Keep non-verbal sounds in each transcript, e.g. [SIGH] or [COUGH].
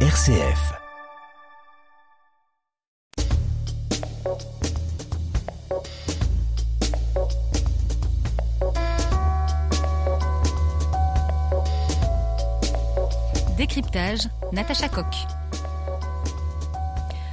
RCF. Décryptage, Natacha Coq.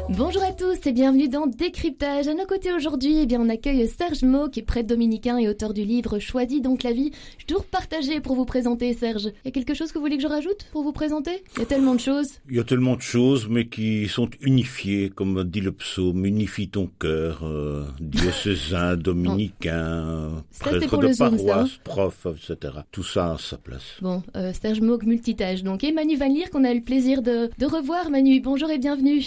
Bonjour à tous et bienvenue dans Décryptage. À nos côtés aujourd'hui, eh bien, on accueille Serge Mo, qui est prêtre dominicain et auteur du livre Choisis donc la vie. Je dois partager pour vous présenter, Serge. Il y a quelque chose que vous voulez que je rajoute pour vous présenter? Il y a tellement de choses. Il y a tellement de choses, mais qui sont unifiées, comme dit le psaume. Unifie ton cœur, euh, diocésain, [LAUGHS] dominicain, Ça, prêtre de Zoom, ça, paroisse, hein prof, etc. Tout ça à sa place. Bon, euh, Serge Mo, multitâche. Donc, et Manu Van qu'on a le plaisir de, de revoir. Manu, bonjour et bienvenue.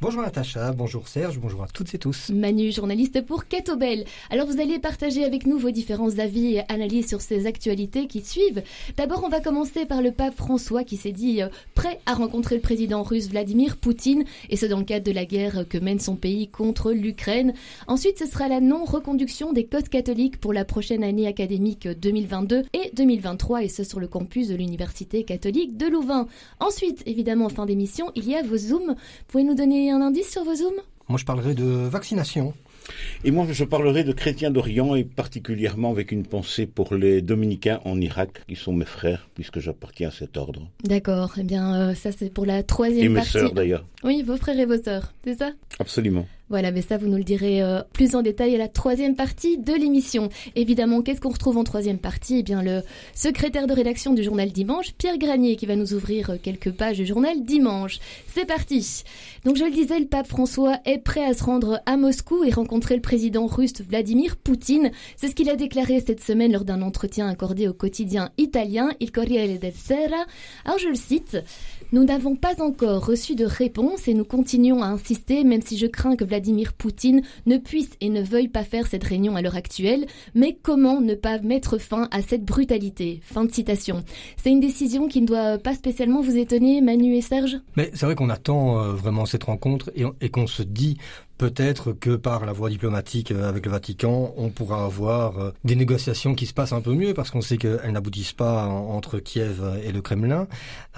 Bonjour Natacha, bonjour Serge, bonjour à toutes et tous. Manu, journaliste pour Ketobel. Alors vous allez partager avec nous vos différents avis et analyses sur ces actualités qui suivent. D'abord, on va commencer par le pape François qui s'est dit euh, prêt à rencontrer le président russe Vladimir Poutine, et ce dans le cadre de la guerre que mène son pays contre l'Ukraine. Ensuite, ce sera la non-reconduction des codes catholiques pour la prochaine année académique 2022 et 2023, et ce sur le campus de l'Université catholique de Louvain. Ensuite, évidemment, en fin d'émission, il y a vos Zooms. Pouvez nous donner un indice sur vos Zooms? Moi je parlerai de vaccination. Et moi, je parlerai de chrétiens d'Orient et particulièrement avec une pensée pour les dominicains en Irak, qui sont mes frères, puisque j'appartiens à cet ordre. D'accord, eh bien euh, ça c'est pour la troisième Et mes partie. sœurs d'ailleurs. Oui, vos frères et vos sœurs, c'est ça? Absolument. Voilà, mais ça vous nous le direz euh, plus en détail à la troisième partie de l'émission. Évidemment, qu'est-ce qu'on retrouve en troisième partie? Eh bien le secrétaire de rédaction du journal Dimanche, Pierre Granier, qui va nous ouvrir euh, quelques pages du journal Dimanche. C'est parti Donc je le disais, le pape François est prêt à se rendre à Moscou et rencontrer le président russe Vladimir Poutine. C'est ce qu'il a déclaré cette semaine lors d'un entretien accordé au quotidien italien Il Corriere del Sera. Alors je le cite nous n'avons pas encore reçu de réponse et nous continuons à insister, même si je crains que Vladimir Poutine ne puisse et ne veuille pas faire cette réunion à l'heure actuelle. Mais comment ne pas mettre fin à cette brutalité? Fin de citation. C'est une décision qui ne doit pas spécialement vous étonner, Manu et Serge? Mais c'est vrai qu'on attend euh, vraiment cette rencontre et qu'on se dit peut-être que par la voie diplomatique euh, avec le Vatican, on pourra avoir euh, des négociations qui se passent un peu mieux parce qu'on sait qu'elles n'aboutissent pas en- entre Kiev et le Kremlin.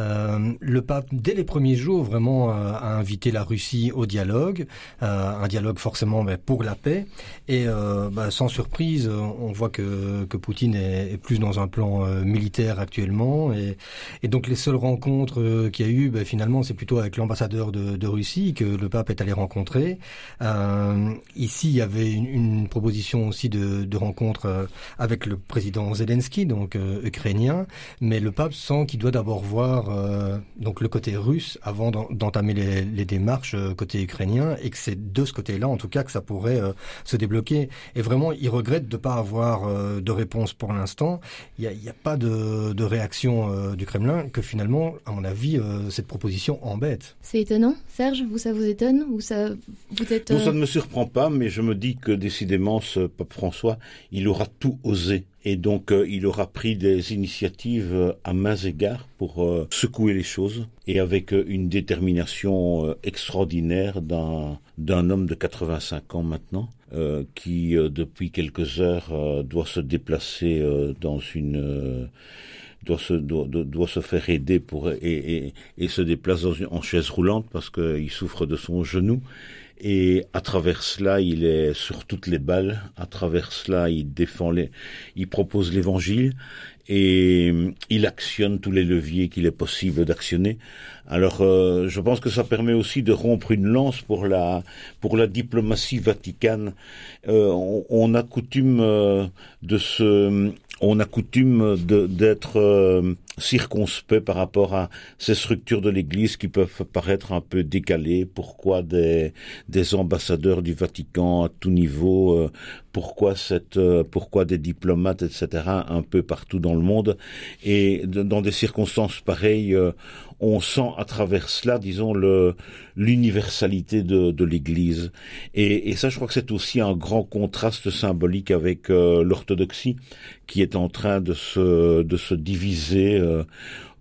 Euh, le pape, dès les premiers jours, vraiment a invité la Russie au dialogue, un dialogue forcément mais pour la paix. Et bah, sans surprise, on voit que, que Poutine est, plus dans un plan militaire actuellement. Et, donc les seules rencontres qu'il y a eu, bah, finalement, c'est plutôt avec l'ambassadeur de, de Russie que le pape est allé rencontrer. Euh, ici, il y avait une, une proposition aussi de, de rencontre euh, avec le président Zelensky, donc euh, ukrainien, mais le pape sent qu'il doit d'abord voir euh, donc le côté russe avant d'en- d'entamer les, les démarches euh, côté ukrainien, et que c'est de ce côté-là, en tout cas, que ça pourrait euh, se débloquer. Et vraiment, il regrette de ne pas avoir de réponse pour l'instant. Il n'y a, a pas de, de réaction du Kremlin que finalement, à mon avis, cette proposition embête. C'est étonnant, Serge Vous, ça vous étonne Ou ça, vous êtes... Non, euh, ça ne me surprend pas, mais je me dis que décidément, ce pape François, il aura tout osé. Et donc, euh, il aura pris des initiatives euh, à mains égards pour euh, secouer les choses, et avec euh, une détermination euh, extraordinaire d'un d'un homme de 85 ans maintenant, euh, qui euh, depuis quelques heures euh, doit se déplacer euh, dans une euh, doit se doit- doit se faire aider pour et, et, et se déplace dans une, en chaise roulante parce qu'il souffre de son genou et à travers cela il est sur toutes les balles. À travers cela il défend les il propose l'évangile et euh, il actionne tous les leviers qu'il est possible d'actionner. Alors euh, je pense que ça permet aussi de rompre une lance pour la pour la diplomatie vaticane. Euh, on, a coutume euh, de se on a coutume d'être euh, circonspect par rapport à ces structures de l'Église qui peuvent paraître un peu décalées. Pourquoi des, des ambassadeurs du Vatican à tout niveau euh, Pourquoi cette, euh, pourquoi des diplomates, etc. Un peu partout dans le monde? Et dans des circonstances pareilles, euh, on sent à travers cela, disons, l'universalité de, de l'Église. Et, et ça, je crois que c'est aussi un grand contraste symbolique avec l'orthodoxie qui est en train de se, de se diviser euh,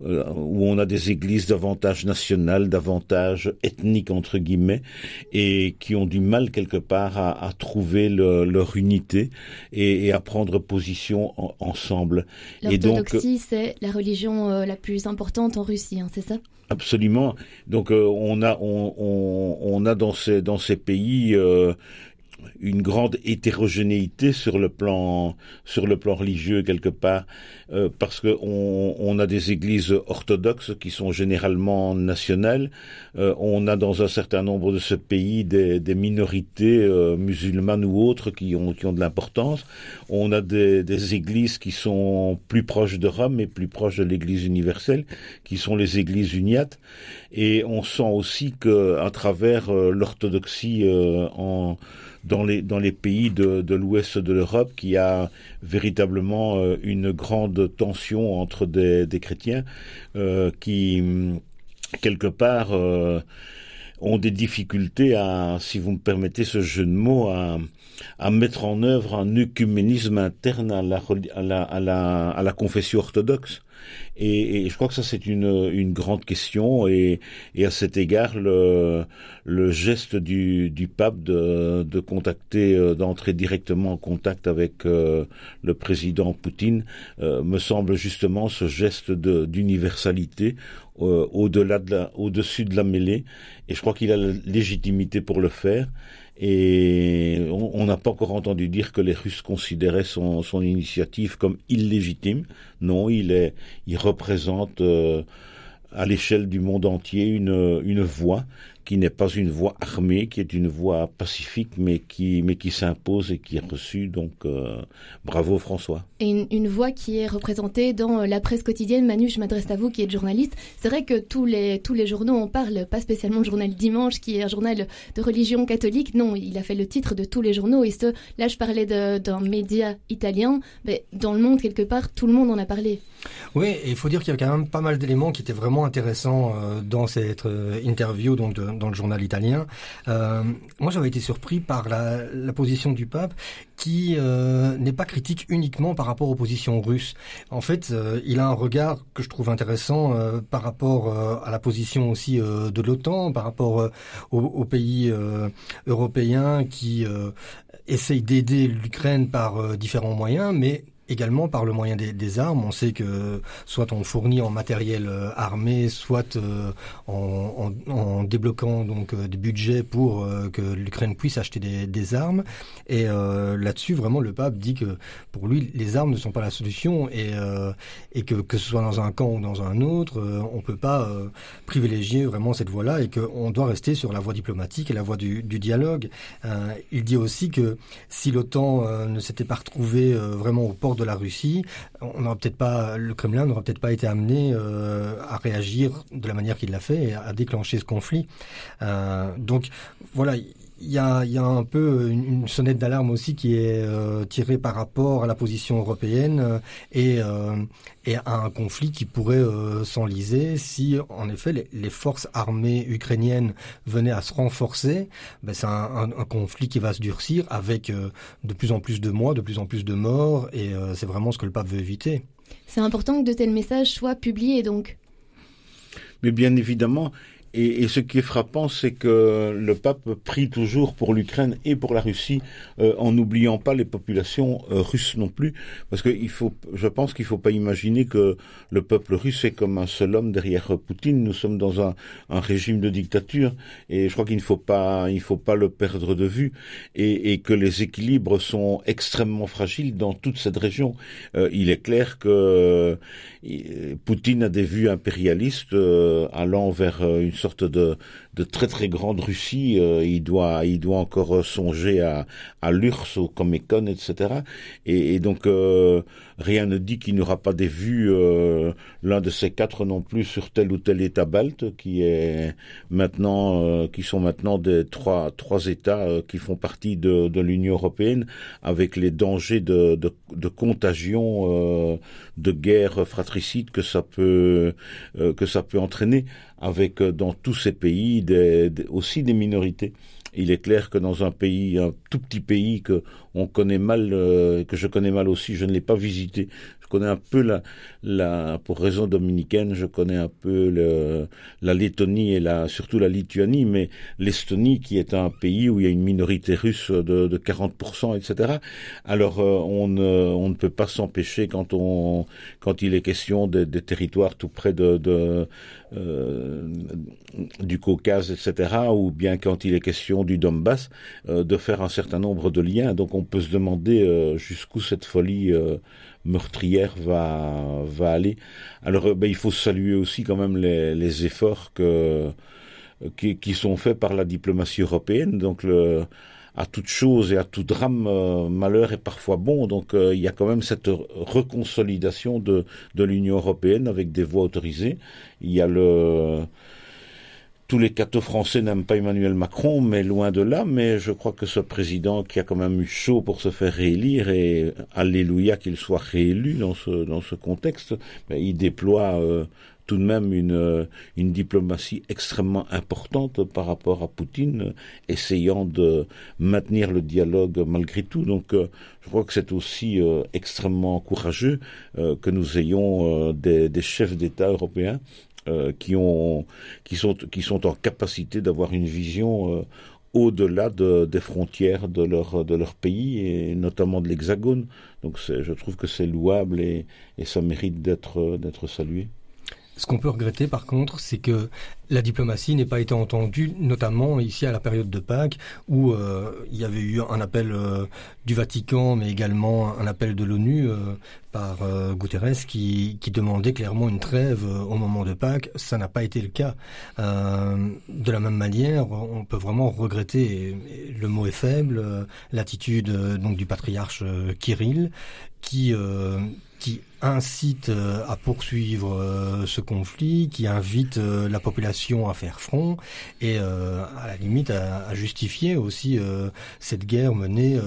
où on a des églises davantage nationales, davantage ethniques entre guillemets, et qui ont du mal quelque part à, trouver leur unité et, à prendre position ensemble. L'orthodoxie, c'est la religion la plus importante en Russie, hein, c'est ça? Absolument. Donc on a on, on, a dans ces dans ces pays une grande hétérogénéité sur le plan sur le plan religieux quelque part euh, parce que on, on, a des églises orthodoxes qui sont généralement nationales. Euh, on a dans un certain nombre de ce pays des, des minorités euh, musulmanes ou autres qui ont qui ont de l'importance. On a des, des églises qui sont plus proches de Rome et plus proches de l'église universelle qui sont les églises uniates. Et on sent aussi que à travers l'orthodoxie en dans les, dans les pays de, de l'ouest de l'Europe qui a véritablement euh, une grande tension entre des, des chrétiens euh, qui, quelque part, euh, ont des difficultés à, si vous me permettez ce jeu de mots, à, à mettre en œuvre un œcuménisme interne à la, à la, à la, à la confession orthodoxe. Et, et, je crois que ça c'est une, une grande question. Et, et à cet égard le, le geste du, du pape de, de contacter, euh, d'entrer directement en contact avec euh, le président Poutine euh, me semble justement ce geste d'universalité au-delà de au-dessus de la mêlée. Et je crois qu'il a la légitimité pour le faire et on n'a pas encore entendu dire que les Russes considéraient son, son initiative comme illégitime. Non, il est, il représente euh, à l'échelle du monde entier une, une voix qui n'est pas une voix armée, qui est une voix pacifique, mais qui, mais qui s'impose et qui est reçue. Donc, euh, bravo François. Et une, voix qui est représentée dans la presse quotidienne. Manu, je m'adresse à vous qui êtes journaliste. C'est vrai que tous les, tous les journaux en parlent, pas spécialement le journal Dimanche, qui est un journal de religion catholique. Non, il a fait le titre de tous les journaux. Et ce, là, je parlais d'un média italien. Mais dans le monde, quelque part, tout le monde en a parlé. Oui, il faut dire qu'il y a quand même pas mal d'éléments qui étaient vraiment intéressants euh, dans cette euh, interview donc dans le journal italien. Euh, moi, j'avais été surpris par la, position du pape qui n'est pas critique uniquement par rapport aux positions russes. En fait, il a un regard que je trouve intéressant par rapport à la position aussi de l'OTAN, par rapport aux, aux, pays européens qui essayent d'aider l'Ukraine par différents moyens, mais également par le moyen des, des, armes. On sait que soit on fournit en matériel euh, armé, soit euh, en, en, en, débloquant donc euh, des budgets pour que l'Ukraine puisse acheter des, des armes. Et là-dessus, vraiment, le pape dit que pour lui, les armes ne sont pas la solution et, et que que ce soit dans un camp ou dans un autre, on peut pas privilégier vraiment cette voie-là et qu'on doit rester sur la voie diplomatique et la voie du, du dialogue. il dit aussi que si l'OTAN ne s'était pas retrouvé vraiment au port de la Russie, on n'aurait peut-être pas, le Kremlin n'aurait peut-être pas été amené euh, à réagir de la manière qu'il l'a fait et à déclencher ce conflit. Euh, donc voilà, il y a, y a, un peu une, sonnette d'alarme aussi qui est euh, tirée par rapport à la position européenne euh, et, euh, et, à un conflit qui pourrait euh, s'enliser si, en effet, les, les, forces armées ukrainiennes venaient à se renforcer. Ben, c'est un, un, un, conflit qui va se durcir avec de plus en plus de morts, de plus en plus de morts, et c'est vraiment ce que le pape veut éviter. C'est important que de tels messages soient publiés, donc? Mais bien évidemment, et, ce qui est frappant, c'est que le pape prie toujours pour l'Ukraine et pour la Russie, euh, en n'oubliant pas les populations euh, russes non plus, parce que il faut, je pense qu'il ne faut pas imaginer que le peuple russe est comme un seul homme derrière Poutine. Nous sommes dans un, régime de dictature, et je crois qu'il ne faut pas, il faut pas le perdre de vue, et, que les équilibres sont extrêmement fragiles dans toute cette région. Euh, il est clair que Poutine a des vues impérialistes allant vers une sorte de, de très très grande Russie. Euh, il doit il doit encore songer à, à l'URSS, au Comecon, etc. Et, et donc euh, rien ne dit qu'il n'y aura pas des vues euh, l'un de ces quatre non plus sur tel ou tel État balte qui est maintenant euh, qui sont maintenant des trois trois États euh, qui font partie de, de l'Union européenne avec les dangers de, de, de contagion de guerre fratricide que ça peut que ça peut entraîner avec euh, dans tous ces pays aussi des minorités. Il est clair que dans un pays, un tout petit pays que on connaît mal, euh, que je connais mal aussi, je ne l'ai pas visité. Je connais un peu la, la pour raison dominicaine, je connais un peu le, la Lettonie et la, surtout la Lituanie, mais l'Estonie qui est un pays où il y a une minorité russe de, de 40%, etc. Alors euh, on, ne, on ne peut pas s'empêcher quand on quand il est question des, des territoires tout près de, de euh, du Caucase, etc., ou bien quand il est question du Donbass, euh, de faire un certain nombre de liens. Donc on peut se demander euh, jusqu'où cette folie meurtrière va, va aller. Alors ben, il faut saluer aussi quand même les, les efforts que, qui, qui, sont faits par la diplomatie européenne. Donc le, à toute chose et à tout drame, malheur est parfois bon. Donc il y a quand même cette reconsolidation de, de l'Union européenne avec des voix autorisées. Il y a le tous les cathos français n'aiment pas Emmanuel Macron, mais loin de là. Mais je crois que ce président qui a quand même eu chaud pour se faire réélire, et alléluia qu'il soit réélu dans ce, dans ce contexte, mais il déploie euh, tout de même une, euh, une diplomatie extrêmement importante par rapport à Poutine, essayant de maintenir le dialogue malgré tout. Donc euh, je crois que c'est aussi extrêmement courageux que nous ayons des, des chefs d'État européens euh, qui, ont, qui, sont, qui sont en capacité d'avoir une vision euh, au-delà de, des frontières de leur, de leur pays et notamment de l'Hexagone. Donc je trouve que c'est louable et, et ça mérite d'être salué. Ce qu'on peut regretter par contre, c'est que la diplomatie n'ait pas été entendue, notamment ici à la période de Pâques, où euh, il y avait eu un appel euh, du Vatican, mais également un appel de l'ONU euh, par Guterres qui, demandait clairement une trêve au moment de Pâques. Ça n'a pas été le cas. de la même manière, on peut vraiment regretter, le mot est faible, l'attitude donc du patriarche Kirill, qui incite euh, à poursuivre euh, ce conflit, qui invite euh, la population à faire front et à la limite à, justifier aussi cette guerre menée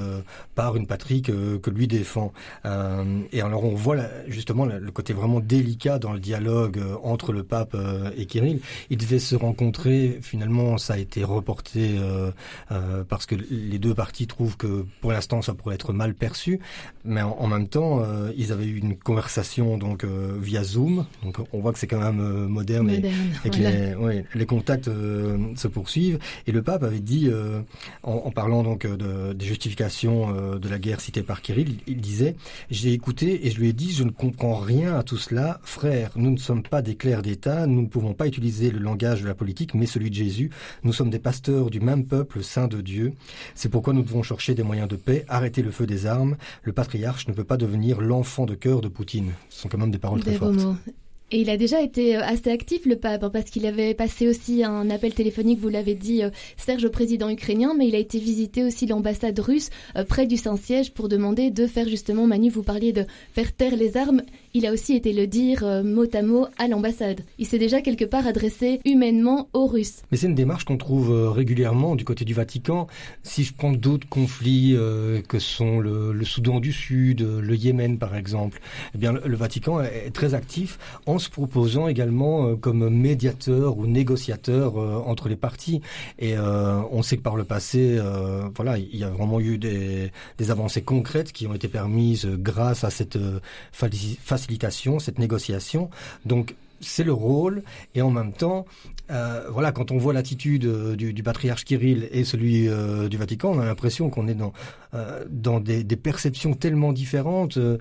par une patrie que, lui défend. et alors on voit justement le côté vraiment délicat dans le dialogue entre le pape et Kirill. Ils devaient se rencontrer, finalement ça a été reporté parce que les deux parties trouvent que pour l'instant ça pourrait être mal perçu, mais en même temps ils avaient eu une conversation conversation donc euh, via Zoom. Donc on voit que c'est quand même euh, moderne, et, que les, ouais, les, contacts euh, se poursuivent. Et le pape avait dit, en, en, parlant donc de, des justifications de la guerre citée par Kirill, il, il disait j'ai écouté et je lui ai dit je ne comprends rien à tout cela, frère. Nous ne sommes pas des clercs d'État, nous ne pouvons pas utiliser le langage de la politique, mais celui de Jésus. Nous sommes des pasteurs du même peuple saint de Dieu. C'est pourquoi nous devons chercher des moyens de paix, arrêter le feu des armes. Le patriarche ne peut pas devenir l'enfant de cœur de Poutine. Ce sont quand même des paroles très fortes. Et il a déjà été euh, assez actif, le pape, hein, parce qu'il avait passé aussi un appel téléphonique, vous l'avez dit, euh, Serge, au président ukrainien, mais il a été visiter aussi l'ambassade russe euh, près du Saint-Siège pour demander de faire justement, Manu, vous parliez de faire taire les armes. Il a aussi été le dire mot à mot à l'ambassade. Il s'est déjà quelque part adressé humainement aux Russes. Mais c'est une démarche qu'on trouve régulièrement du côté du Vatican. Si je prends d'autres conflits que sont le, Soudan du Sud, le Yémen par exemple, eh bien le, le Vatican est très actif en se proposant également euh, comme médiateur ou négociateur euh, entre les parties. Et euh, on sait que par le passé, voilà, il y a vraiment eu des, des, avancées concrètes qui ont été permises grâce à cette facilitation, cette négociation. Donc c'est le rôle et en même temps, euh, voilà, quand on voit l'attitude euh, du, du, patriarche Kirill et celui euh, du Vatican, on a l'impression qu'on est dans euh, dans des, des, perceptions tellement différentes euh,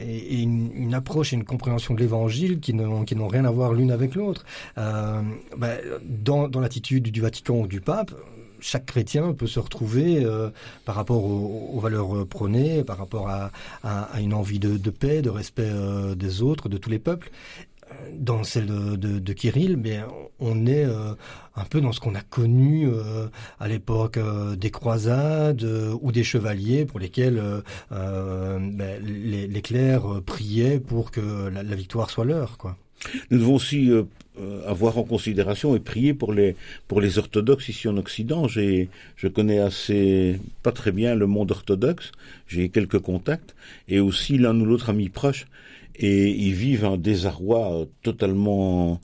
et, une, une, approche et une compréhension de l'Évangile qui n'ont qui n'ont rien à voir l'une avec l'autre. Ben, dans dans l'attitude du Vatican ou du pape, chaque chrétien peut se retrouver euh, par rapport aux, aux, valeurs prônées, par rapport à, à, à une envie de, de, paix, de respect euh, des autres, de tous les peuples dans celle de, de, de, Kirill, mais on est euh, un peu dans ce qu'on a connu euh, à l'époque euh, des croisades ou des chevaliers pour lesquels ben, les, clercs priaient pour que la, victoire soit leur. Nous devons aussi avoir en considération et prier pour les pour les orthodoxes ici en Occident. J'ai je connais assez pas très bien le monde orthodoxe. J'ai quelques contacts et aussi l'un ou l'autre ami proche et ils vivent un désarroi totalement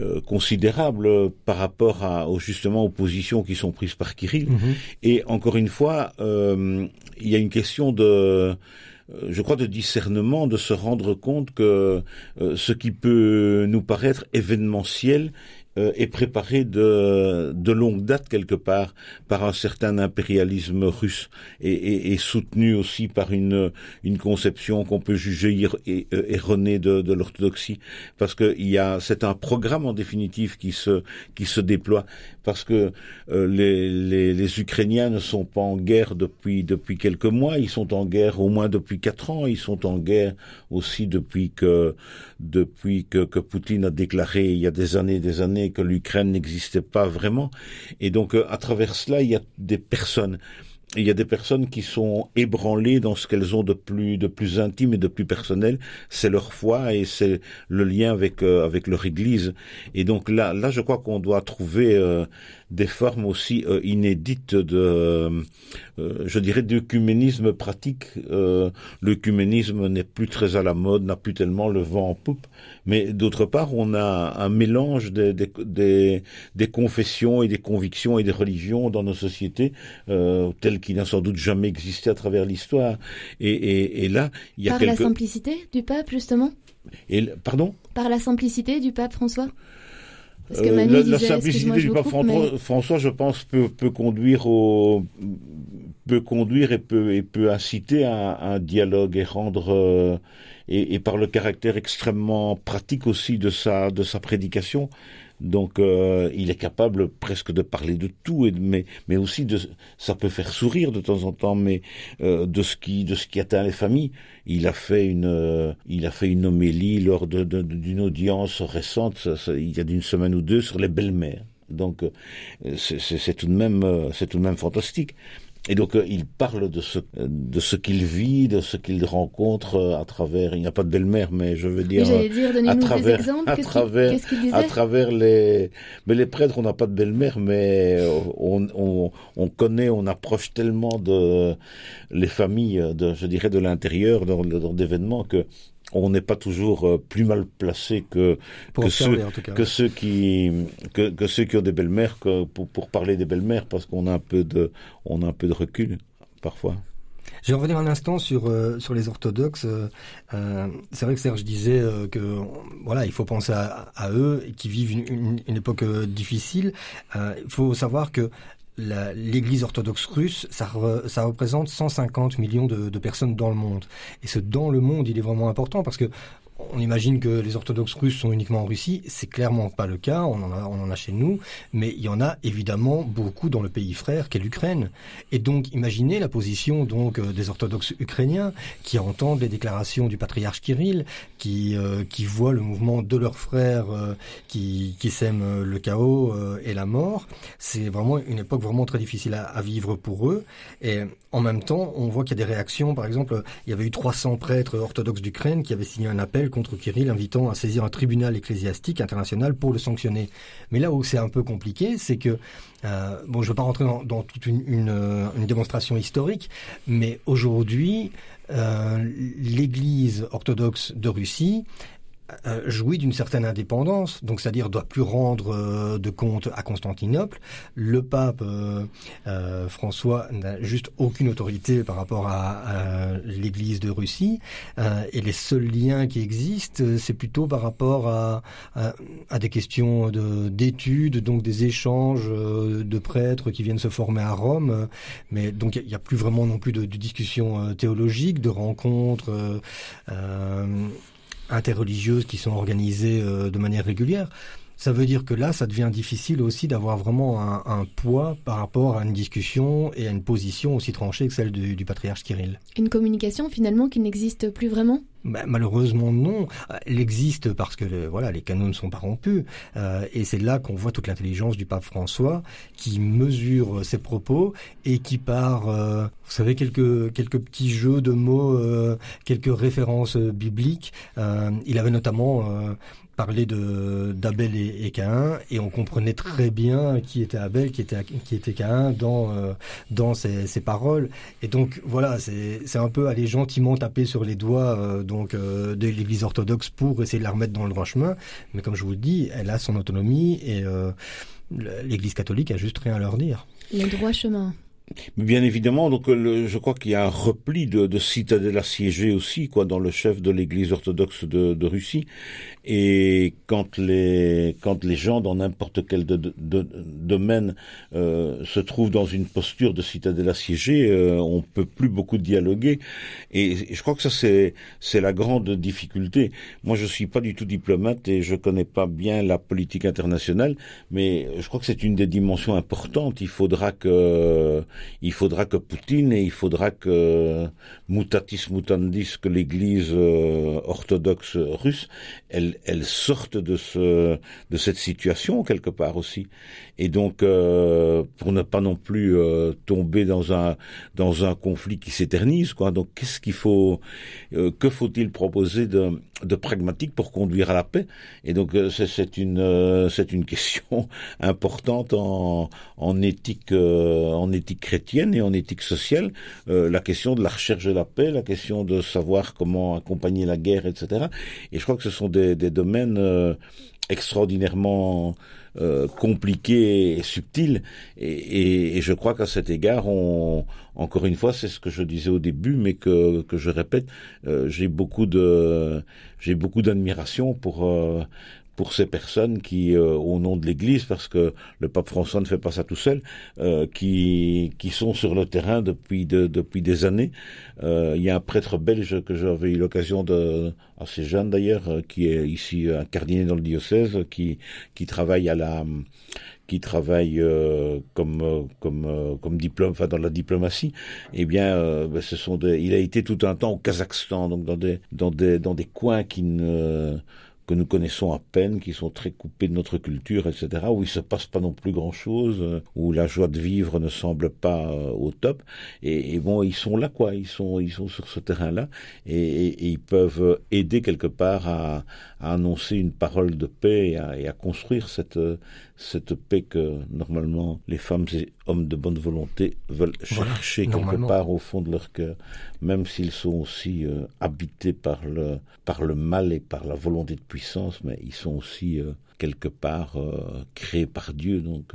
euh, considérable par rapport à, aux, justement aux positions qui sont prises par Kirill. -hmm. Et encore une fois, euh, il y a une question de je crois, de discernement, de se rendre compte que ce qui peut nous paraître événementiel euh, est préparé de, de longue date quelque part par un certain impérialisme russe et, et, et soutenu aussi par une, une conception qu'on peut juger erronée de, de l'orthodoxie. Parce que il y a c'est un programme en définitive qui se qui se déploie. Parce que euh, les, les, les Ukrainiens ne sont pas en guerre depuis depuis quelques mois. Ils sont en guerre au moins depuis quatre ans. Ils sont en guerre aussi depuis que depuis que, que Poutine a déclaré il y a des années des années que l'Ukraine n'existait pas vraiment. Et donc, euh, à travers cela, il y a des personnes il y a des personnes qui sont ébranlées dans ce qu'elles ont de plus de plus intime et de plus personnel, c'est leur foi et c'est le lien avec euh, avec leur Église. Et donc là là je crois qu'on doit trouver euh, des formes aussi euh, inédites de, euh, je dirais, d'œcuménisme pratique. Euh, L'œcuménisme n'est plus très à la mode, n'a plus tellement le vent en poupe, mais d'autre part, on a un mélange des, des, des, des, confessions et des convictions et des religions dans nos sociétés, euh, telles qu'il n'a sans doute jamais existé à travers l'histoire. Et, et, et, là, il y a Par quelque... la simplicité du pape, justement? Et, Pardon? Par la simplicité du pape François? Parce que euh, la, disait, la, simplicité du pape mais... François, je pense, peut, peut conduire au peut conduire et peut et peut inciter à, à un dialogue et rendre euh, et, et, par le caractère extrêmement pratique aussi de sa de sa prédication donc euh, il est capable presque de parler de tout, mais mais aussi de ça peut faire sourire de temps en temps, mais euh, de ce qui de ce qui atteint les familles. Il a fait une euh, il a fait une homélie lors d'une audience récente, il y a d'une semaine ou deux, sur les belles-mères. Donc c'est tout de même c'est tout de même fantastique. Et donc euh, il parle de ce de ce qu'il vit, de ce qu'il rencontre euh, à travers. Il n'y a pas de belle-mère, mais je veux dire, dire à travers, exemples, à travers, à travers les. Mais les prêtres, on n'a pas de belle-mère, mais on, on, on connaît, on approche tellement de les familles, de, je dirais, de l'intérieur, dans, dans d'événements que on n'est pas toujours euh, plus mal placé que ceux, que ceux qui que, que, ceux qui ont des belles-mères pour, pour parler des belles-mères parce qu'on a un peu de on a un peu de recul parfois. Je vais revenir un instant sur euh, sur les orthodoxes. Euh, c'est vrai que Serge disait euh, que voilà, il faut penser à, à eux qui vivent une, une, une époque difficile. il faut savoir que l'Église orthodoxe russe, ça, re, ça, représente 150 millions de, de, personnes dans le monde. Et ce dans le monde, il est vraiment important parce que on imagine que les orthodoxes russes sont uniquement en Russie. C'est clairement pas le cas. On en a, on en a chez nous, mais il y en a évidemment beaucoup dans le pays frère qu'est l'Ukraine. Et donc, imaginez la position donc euh, des orthodoxes ukrainiens qui entendent les déclarations du patriarche Kirill, qui euh, qui voient le mouvement de leurs frères euh, qui qui sèment le chaos et la mort. C'est vraiment une époque vraiment très difficile à, à vivre pour eux. Et en même temps, on voit qu'il y a des réactions. Par exemple, il y avait eu 300 prêtres orthodoxes d'Ukraine qui avaient signé un appel contre Kirill invitant à saisir un tribunal ecclésiastique international pour le sanctionner. Mais là où c'est un peu compliqué, c'est que, euh, bon, je ne veux pas rentrer dans, toute une, une, démonstration historique, mais aujourd'hui, euh, l'Église orthodoxe de Russie euh, jouit d'une certaine indépendance, donc c'est-à-dire doit plus rendre euh, de compte à Constantinople. Le pape euh, euh François n'a juste aucune autorité par rapport à, l'Église de Russie, euh, et les seuls liens qui existent, c'est plutôt par rapport à, à, à des questions d'études, donc des échanges de prêtres qui viennent se former à Rome, mais donc il n'y a, plus vraiment non plus de, de discussions théologiques, de rencontres interreligieuses qui sont organisées euh, de manière régulière. Ça veut dire que là, ça devient difficile aussi d'avoir vraiment un, poids par rapport à une discussion et à une position aussi tranchée que celle du, du patriarche Kirill. Une communication finalement qui n'existe plus vraiment? Ben, malheureusement non, elle existe parce que voilà les canaux ne sont pas rompus. Euh, et c'est là qu'on voit toute l'intelligence du pape François qui mesure ses propos et qui part, euh, vous savez quelques quelques petits jeux de mots, euh, quelques références bibliques. Euh, il avait notamment euh, parlé de d'Abel et, Caïn et on comprenait très bien qui était Abel, qui était qui était Caïn dans euh, dans ses, paroles. Et donc voilà c'est c'est un peu aller gentiment taper sur les doigts euh, donc euh, de l'Église orthodoxe pour essayer de la remettre dans le droit chemin. Mais comme je vous le dis elle a son autonomie et euh, l'Église catholique a juste rien à leur dire. Le droit chemin Bien évidemment, donc je crois qu'il y a un repli de, de citadelles assiégées aussi, quoi, dans le chef de l'Église orthodoxe de, Russie. Et quand les quand les gens dans n'importe quel domaine euh, se trouvent dans une posture de citadelle assiégée, euh, on peut plus beaucoup dialoguer. Et, je crois que ça c'est c'est la grande difficulté. Moi, je suis pas du tout diplomate et je connais pas bien la politique internationale, mais je crois que c'est une des dimensions importantes. Il faudra que il faudra que Poutine et il faudra que mutatis mutandis que l'Église euh, orthodoxe russe, elle, elle sorte de ce de cette situation quelque part aussi. Et donc euh, pour ne pas non plus euh, tomber dans un dans un conflit qui s'éternise quoi. Donc qu'est-ce qu'il faut que faut-il proposer de de pragmatique pour conduire à la paix Et donc c'est une c'est une question [LAUGHS] importante en en éthique en éthique chrétienne et en éthique sociale, euh, la question de la recherche de la paix, la question de savoir comment accompagner la guerre, etc. Et je crois que ce sont des, des domaines euh, extraordinairement euh, compliqués et subtils. Et, et, je crois qu'à cet égard, on, encore une fois, c'est ce que je disais au début, mais que, que je répète, euh, j'ai beaucoup de j'ai beaucoup d'admiration pour pour ces personnes qui, euh, au nom de l'Église, parce que le pape François ne fait pas ça tout seul, euh, qui, qui sont sur le terrain depuis, de, depuis des années. Euh, il y a un prêtre belge que j'avais eu l'occasion de, assez jeune d'ailleurs, qui est ici incardiné dans le diocèse, qui, qui travaille à la qui travaille euh, comme comme comme diplôme, enfin dans la diplomatie, eh bien, euh, ben, ce sont des, il a été tout un temps au Kazakhstan, donc dans des dans des dans des coins qui ne que nous connaissons à peine, qui sont très coupés de notre culture, etc., où il se passe pas non plus grand-chose, euh, où la joie de vivre ne semble pas euh, au top. Et, bon, ils sont là, quoi. Ils sont, ils sont sur ce terrain-là, et, ils peuvent aider quelque part à, annoncer une parole de paix et à, et à construire cette cette paix que normalement les femmes et hommes de bonne volonté veulent chercher quelque part au fond de leur cœur, même s'ils sont aussi euh, habités par le, par le mal et par la volonté de puissance, mais ils sont aussi euh, quelque part euh, créés par Dieu, donc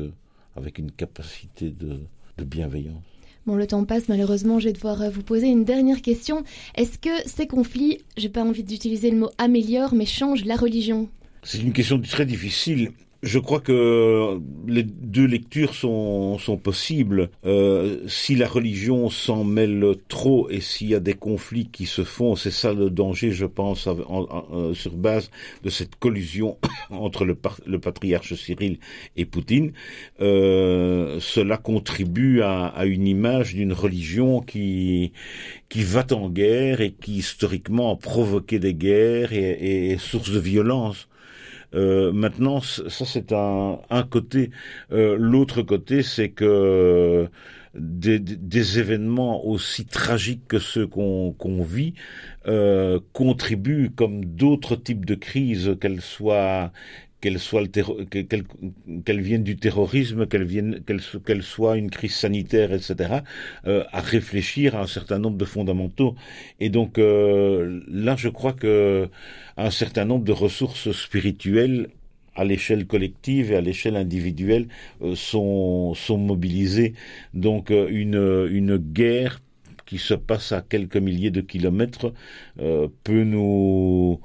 avec une capacité de, de bienveillance. Bon, le temps passe, malheureusement, je vais devoir vous poser une dernière question. Est-ce que ces conflits, j'ai pas envie d'utiliser le mot améliorent, mais changent la religion? C'est une question très difficile je crois que les deux lectures sont, sont possibles. Euh, si la religion s'en mêle trop et s'il y a des conflits qui se font, c'est ça le danger, je pense, euh, sur base de cette collusion [COUGHS] entre le, le patriarche Cyril et Poutine. Euh, cela contribue à, une image d'une religion qui, qui va en guerre et qui historiquement a provoqué des guerres et, source de violence. Euh, maintenant, ça c'est un, un côté. Euh, l'autre côté, c'est que des, des, événements aussi tragiques que ceux qu'on vit euh, contribuent, comme d'autres types de crises, qu'elles soient qu'elle soit qu'elle vienne du terrorisme, qu'elle vienne, qu'elle soit une crise sanitaire, etc., euh, à réfléchir à un certain nombre de fondamentaux. Et donc euh, là, je crois que un certain nombre de ressources spirituelles à l'échelle collective et à l'échelle individuelle euh, sont sont mobilisées. Donc une une guerre qui se passe à quelques milliers de kilomètres peut nous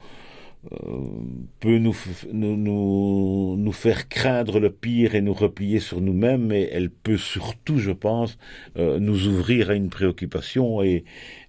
peut nous, nous, nous, faire craindre le pire et nous replier sur nous-mêmes, mais elle peut surtout, je pense, euh, nous ouvrir à une préoccupation et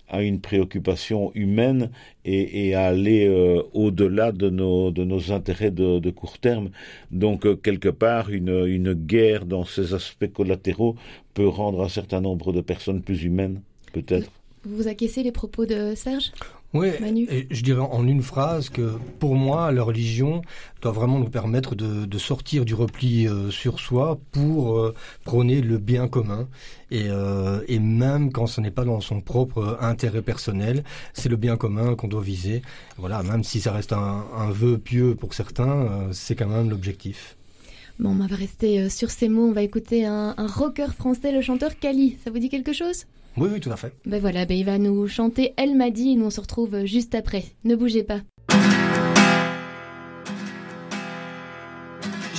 à une préoccupation humaine et, à aller euh, au-delà de nos, de nos intérêts de, court terme. Donc, euh, quelque part, une, une guerre dans ses aspects collatéraux peut rendre un certain nombre de personnes plus humaines, peut-être. Vous, vous acquiescez les propos de Serge? Oui, et je dirais en une phrase que pour moi, la religion doit vraiment nous permettre de, de sortir du repli euh, sur soi pour euh, prôner le bien commun. Et, euh, et même quand ce n'est pas dans son propre intérêt personnel, c'est le bien commun qu'on doit viser. Voilà, même si ça reste un, un vœu pieux pour certains, c'est quand même l'objectif. Bon, on va rester sur ces mots. On va écouter un, un rocker français, le chanteur Kali. Ça vous dit quelque chose? Oui, oui, tout à fait. Ben voilà, ben il va nous chanter Elle m'a dit et nous on se retrouve juste après. Ne bougez pas.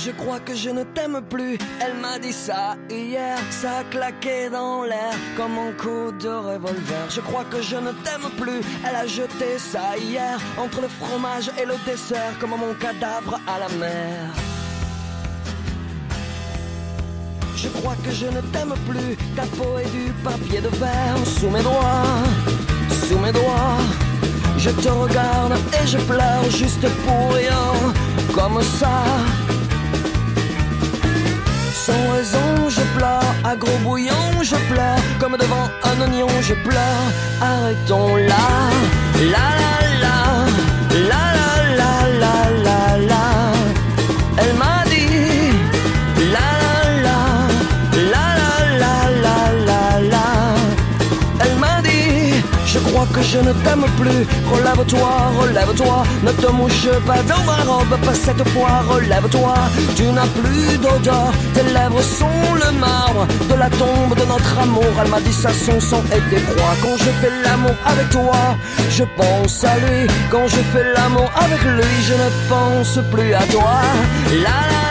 Je crois que je ne t'aime plus. Elle m'a dit ça hier. Ça a claqué dans l'air comme un coup de revolver. Je crois que je ne t'aime plus. Elle a jeté ça hier entre le fromage et le dessert comme mon cadavre à la mer. Je crois que je ne t'aime plus. Ta peau est du papier de verre sous mes doigts, sous mes doigts. Je te regarde et je pleure juste pour rien, comme ça. Sans raison, je pleure, à gros bouillon, je pleure, comme devant un oignon, je pleure. Arrêtons là, la la la, la la que je ne t'aime plus. Relève-toi, relève-toi, ne te mouche pas dans ma robe, pas cette fois. Relève-toi, tu n'as plus d'odeur. Tes lèvres sont le marbre de la tombe de notre amour. Elle m'a dit ça, son sang et des froid. Quand je fais l'amour avec toi, je pense à lui. Quand je fais l'amour avec lui, je ne pense plus à toi. La, la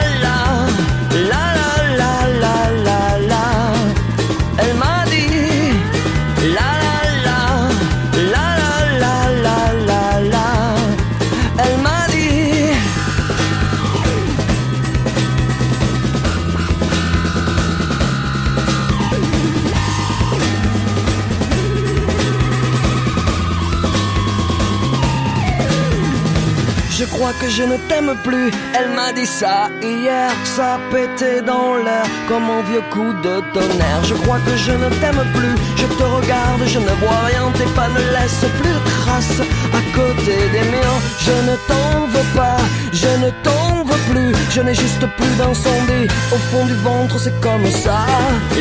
crois que je ne t'aime plus. Elle m'a dit ça hier, ça pétait dans l'air comme un vieux coup de tonnerre. Je crois que je ne t'aime plus. Je te regarde, je ne vois rien. Tes pas ne laissent plus de traces à côté des miens. Je ne t'en veux pas, je ne t'en veux plus. Je n'ai juste plus d'incendie au fond du ventre, c'est comme ça.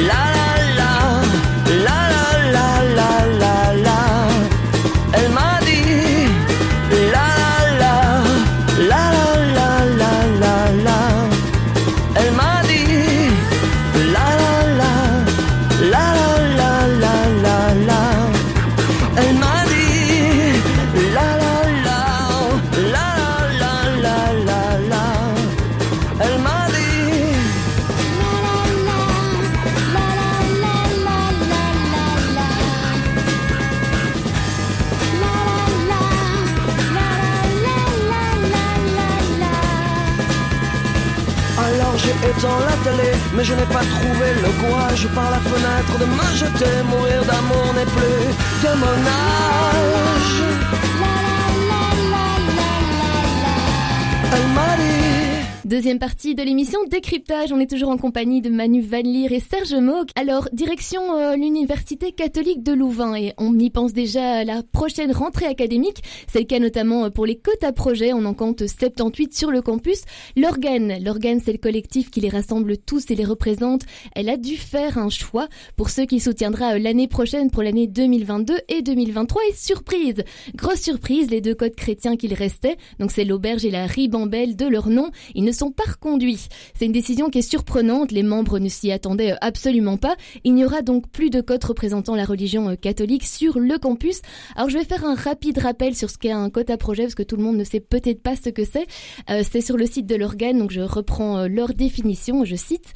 La la, la mais je n'ai pas trouvé le courage par la fenêtre de me jeter. Mourir d'amour n'est plus de mon âge. Elle m'a dit. Deuxième partie de l'émission Décryptage. On est toujours en compagnie de Manu Van Leer et Serge Moog. Alors, direction euh, l'Université catholique de Louvain et on y pense déjà à la prochaine rentrée académique. C'est le cas notamment euh, pour les quotas projets. On en compte 78 sur le campus. L'organe, l'organe c'est le collectif qui les rassemble tous et les représente. Elle a dû faire un choix pour ceux qui soutiendra euh, l'année prochaine pour l'année 2022 et 2023. Et surprise, grosse surprise, les deux codes chrétiens qu'il restait, donc c'est l'auberge et la ribambelle de leur nom, ils ne sont pas reconduits. C'est une décision qui est surprenante, les membres ne s'y attendaient absolument pas. Il n'y aura donc plus de codes représentant la religion euh, catholique sur le campus. Alors je vais faire un rapide rappel sur ce qu'est un quota projet parce que tout le monde ne sait peut-être pas ce que c'est. Euh, c'est sur le site de l'organe, donc je reprends euh, leur définition, je cite.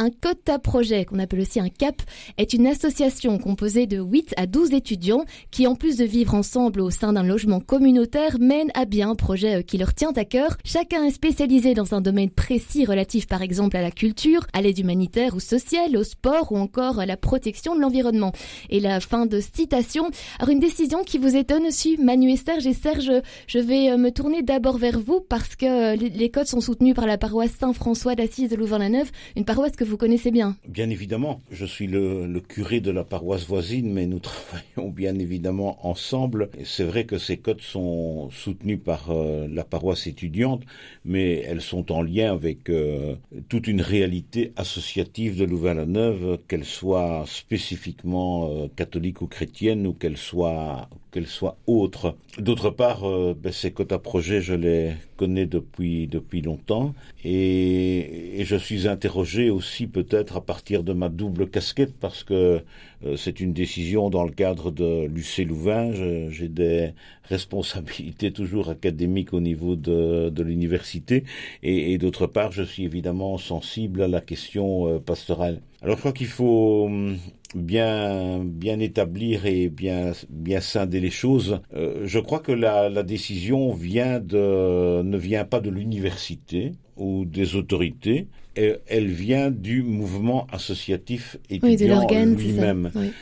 Un quota projet, qu'on appelle aussi un CAP, est une association composée de 8 à 12 étudiants qui, en plus de vivre ensemble au sein d'un logement communautaire, mènent à bien un projet euh, qui leur tient à cœur. Chacun est spécialisé dans un domaine précis relatif par exemple à la culture, à l'aide humanitaire ou sociale, au sport ou encore à la protection de l'environnement. Et la fin de citation. Alors une décision qui vous étonne aussi, Manu et Serge. Et Serge, je vais euh, me tourner d'abord vers vous parce que euh, les codes sont soutenus par la paroisse Saint-François d'Assise de Louvain-la-Neuve, une paroisse que vous connaissez bien. Bien évidemment, je suis le, curé de la paroisse voisine, mais nous [LAUGHS] travaillons bien évidemment ensemble. C'est vrai que ces codes sont soutenus par euh, la paroisse étudiante, mais elles sont en lien avec euh, toute une réalité associative de Louvain-la-Neuve, qu'elle soit spécifiquement euh, catholique ou chrétienne ou qu'elle soit qu'elle soit autre. D'autre part, euh, ben, ces quotas projets, je les connais depuis depuis longtemps et, je suis interrogé aussi peut-être à partir de ma double casquette parce que euh, c'est une décision dans le cadre de l'UC Louvain. J'ai des responsabilités toujours académiques au niveau de, de l'université et, et d'autre part, je suis évidemment sensible à la question euh, pastorale. Alors je crois qu'il faut hum, bien bien établir et bien bien scinder les choses. Euh, je crois que la, la décision vient de ne vient pas de l'université ou des autorités, elle vient du mouvement associatif étudiant oui, lui-même. Oui.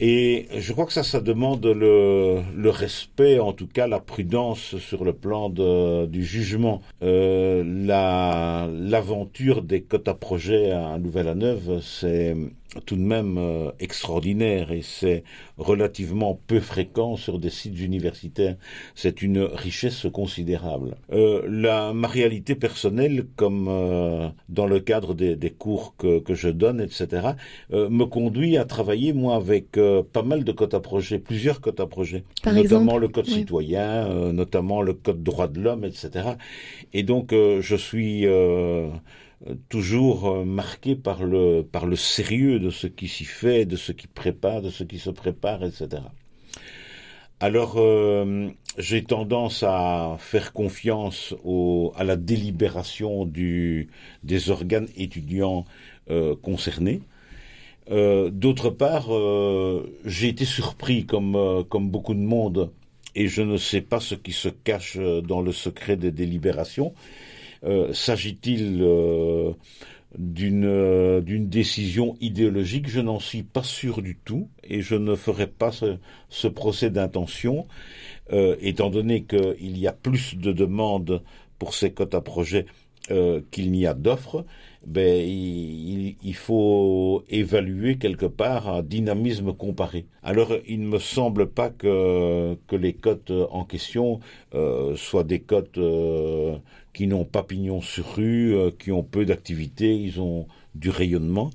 Et je crois que ça, ça demande le, le, respect, en tout cas la prudence sur le plan de, du jugement. Euh, L'aventure des quotas à projet à Nouvelle-à-Neuve, c'est tout de même euh, extraordinaire et c'est relativement peu fréquent sur des sites universitaires. C'est une richesse considérable. Euh, la, ma réalité personnelle, comme euh, dans le cadre des, des cours que, que, je donne, etc., euh, me conduit à travailler, moi, avec euh, pas mal de codes à projet, plusieurs codes à projet, Par notamment exemple, le code oui. citoyen, euh, notamment le code droit de l'homme, etc. Et donc, euh, je suis toujours euh, marqué par le, par le sérieux de ce qui s'y fait, de ce qui prépare, de ce qui se prépare, etc. Alors, euh, j'ai tendance à faire confiance à la délibération des organes étudiants euh, concernés. D'autre part, j'ai été surpris, comme, comme beaucoup de monde, et je ne sais pas ce qui se cache dans le secret des délibérations. Euh, S'agit-il euh, d'une euh, d'une décision idéologique? Je n'en suis pas sûr du tout et je ne ferai pas ce, procès d'intention, étant donné qu'il y a plus de demandes pour ces quotas projets euh, qu'il n'y a d'offres. Ben, il, faut évaluer quelque part un dynamisme comparé. Alors, il ne me semble pas que, que les cotes en question euh, soient des cotes euh, qui n'ont pas pignon sur rue, euh, qui ont peu d'activité, ils ont du rayonnement.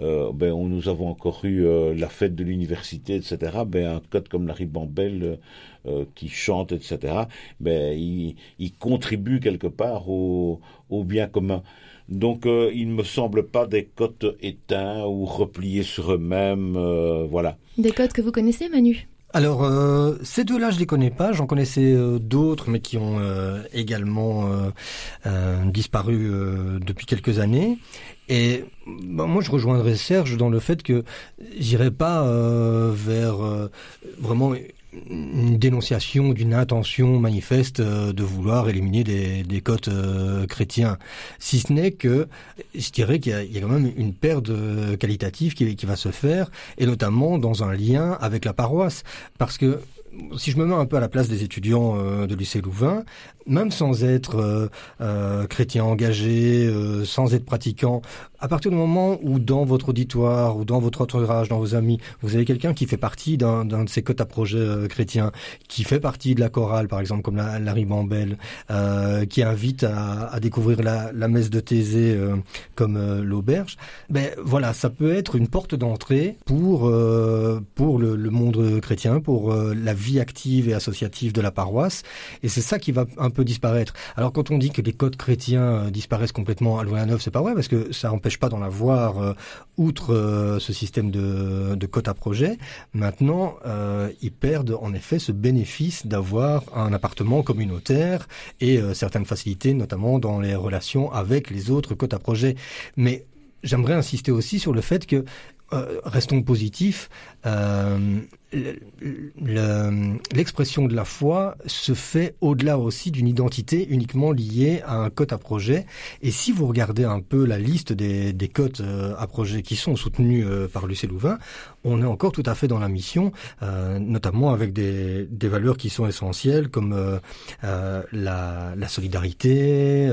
Ben, nous avons encore eu la fête de l'université, etc. Ben, un code comme la ribambelle qui chante, etc. Ben, il, il, contribue quelque part au, au bien commun. Donc, euh, il ne me semble pas des cotes éteints ou repliés sur eux-mêmes, euh, voilà. Des codes que vous connaissez, Manu? Alors, euh, ces deux-là, je les connais pas. J'en connaissais euh, d'autres, mais qui ont euh, également disparu depuis quelques années. Et bah, moi, je rejoindrais Serge dans le fait que j'irai pas vers vraiment une dénonciation d'une intention manifeste de vouloir éliminer des, des cotes euh, chrétiens. Si ce n'est que je dirais qu'il y, y, a quand même une perte qualitative qui, qui va se faire, et notamment dans un lien avec la paroisse. Parce que si je me mets un peu à la place des étudiants euh, de lycée Louvain, même sans être euh, euh, chrétien engagé, euh, sans être pratiquant, à partir du moment où dans votre auditoire ou dans votre entourage, dans vos amis, vous avez quelqu'un qui fait partie d'un de ces cotes à projet euh, chrétiens, qui fait partie de la chorale, par exemple, comme la, la ribambelle, euh, qui invite à, à découvrir la, la, messe de Thésée comme l'auberge, ben voilà, ça peut être une porte d'entrée pour pour le, le, monde chrétien, pour la vie active et associative de la paroisse, et c'est ça qui va peu disparaître. Alors quand on dit que les codes chrétiens disparaissent complètement à Louvain-la-Neuve, c'est pas vrai parce que ça empêche pas d'en avoir euh, outre euh, ce système de, de quotas projet. Maintenant, euh, ils perdent en effet ce bénéfice d'avoir un appartement communautaire et euh, certaines facilités, notamment dans les relations avec les autres quotas projet. Mais j'aimerais insister aussi sur le fait que euh, restons positifs, euh, l'expression de la foi se fait au-delà aussi d'une identité uniquement liée à un code à projet. Et si vous regardez un peu la liste des, des codes euh, à projet qui sont soutenus euh, par Lucé Louvain, on est encore tout à fait dans la mission, euh, notamment avec des, valeurs qui sont essentielles comme la, solidarité,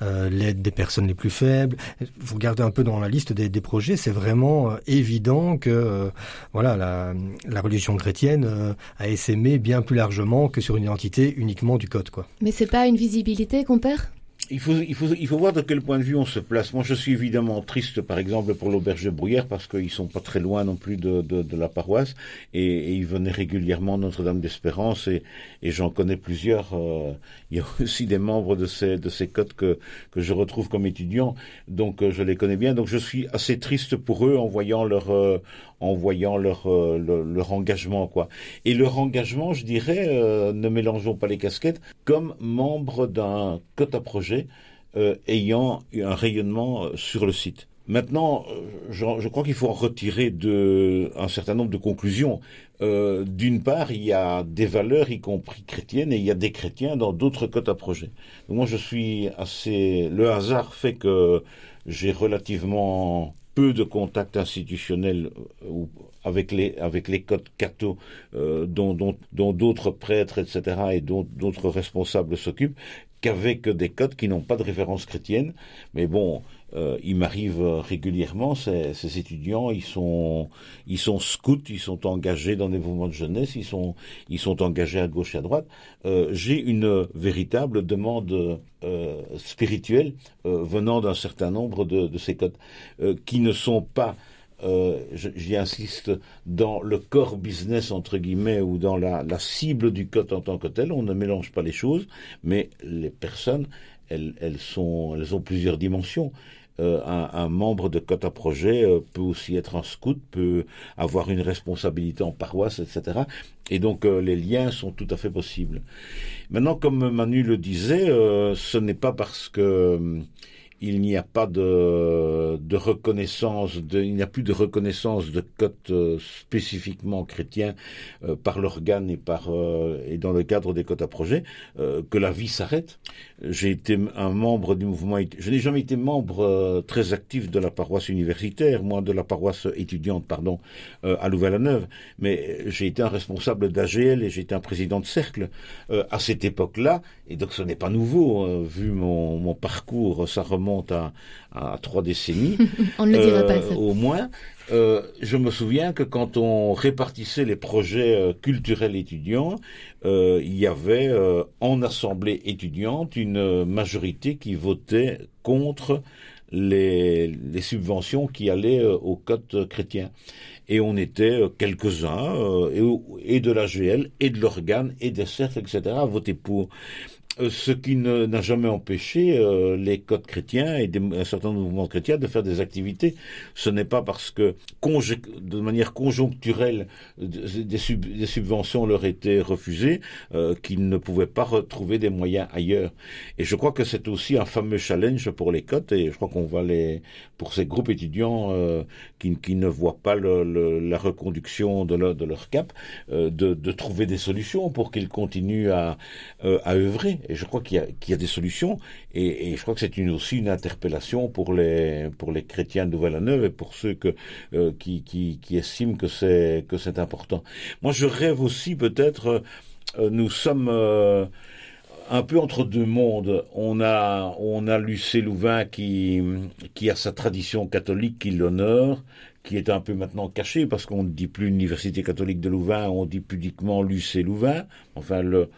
l'aide des personnes les plus faibles. Vous regardez un peu dans la liste des, projets, c'est vraiment évident que voilà la religion chrétienne a essaimé bien plus largement que sur une identité uniquement du code quoi. Mais c'est pas une visibilité qu'on perd? Il faut, il, faut, il faut voir de quel point de vue on se place. Moi, je suis évidemment triste, par exemple, pour l'auberge de Bruyère, parce qu'ils sont pas très loin non plus de, de, la paroisse, et, ils venaient régulièrement Notre-Dame d'Espérance, et, j'en connais plusieurs. Euh, il y a [LAUGHS] aussi des membres de ces, de ces codes que, que je retrouve comme étudiants, donc euh, je les connais bien. Donc je suis assez triste pour eux en voyant leur, euh, en voyant leur, leur, leur, engagement, quoi. Et leur engagement, je dirais, ne mélangeons pas les casquettes, comme membre d'un code à projet euh, ayant un rayonnement euh, sur le site. Maintenant, euh, je, crois qu'il faut en retirer de, un certain nombre de conclusions. D'une part, il y a des valeurs, y compris chrétiennes, et il y a des chrétiens dans d'autres cotes à projet. Moi, je suis assez. Le hasard fait que j'ai relativement peu de contacts institutionnels avec les avec les codes catho dont d'autres prêtres etc et dont d'autres responsables s'occupent qu'avec des codes qui n'ont pas de référence chrétienne. Mais bon euh, il m'arrive régulièrement ces, étudiants ils sont ils sont scouts ils sont engagés dans des mouvements de jeunesse ils sont ils sont engagés à gauche et à droite. Euh, j'ai une véritable demande euh, spirituelle euh, venant d'un certain nombre de, de ces codes euh, qui ne sont pas euh, j'y insiste, dans le core business, entre guillemets, ou dans la, cible du code en tant que tel, on ne mélange pas les choses, mais les personnes, elles, elles, sont, elles ont plusieurs dimensions. Euh, un, membre de Code à projet euh, peut aussi être un scout, peut avoir une responsabilité en paroisse, etc. Et donc les liens sont tout à fait possibles. Maintenant, comme Manu le disait, ce n'est pas parce que il n'y a pas de, reconnaissance, il n'y a plus de reconnaissance de cotes euh, spécifiquement chrétiens euh, par l'organe et par euh, et dans le cadre des cotes à projet que la vie s'arrête. J'ai été un membre du mouvement, je n'ai jamais été membre très actif de la paroisse universitaire, moi de la paroisse étudiante, pardon, à Louvain-la-Neuve, mais j'ai été un responsable d'AGL et j'ai été un président de cercle à cette époque-là, et donc ce n'est pas nouveau vu mon, mon parcours, ça remonte remonte à, à trois décennies. [LAUGHS] on ne le dira euh, pas, ça. Au moins. Euh, je me souviens que quand on répartissait les projets euh, culturels étudiants, euh, il y avait euh, en assemblée étudiante une majorité qui votait contre les, les subventions qui allaient au code chrétien. Et on était quelques-uns, et, et, de l'AGL, et de l'organe, et des cercles, etc., à voter pour. Euh, ce qui n'a jamais empêché euh, les codes chrétiens et un certain nombre de mouvements chrétiens de faire des activités. Ce n'est pas parce que de manière conjoncturelle des, sub, des subventions leur étaient refusées euh, qu'ils ne pouvaient pas retrouver des moyens ailleurs. Et je crois que c'est aussi un fameux challenge pour les codes et je crois qu'on va les pour ces groupes étudiants qui, ne voient pas la reconduction de leur, cap de, trouver des solutions pour qu'ils continuent à œuvrer et je crois qu'il y, a des solutions et, je crois que c'est aussi une interpellation pour les, pour les chrétiens de Nouvelle-Neuve et pour ceux euh, qui, estiment que c'est, que important. Moi, je rêve aussi peut-être, euh, nous sommes euh, un peu entre deux mondes. On a, on a Lucé Louvain qui, qui a sa tradition catholique qui l'honore, qui est un peu maintenant caché parce qu'on ne dit plus Université catholique de Louvain, on dit pudiquement Lucé Louvain. Enfin, le,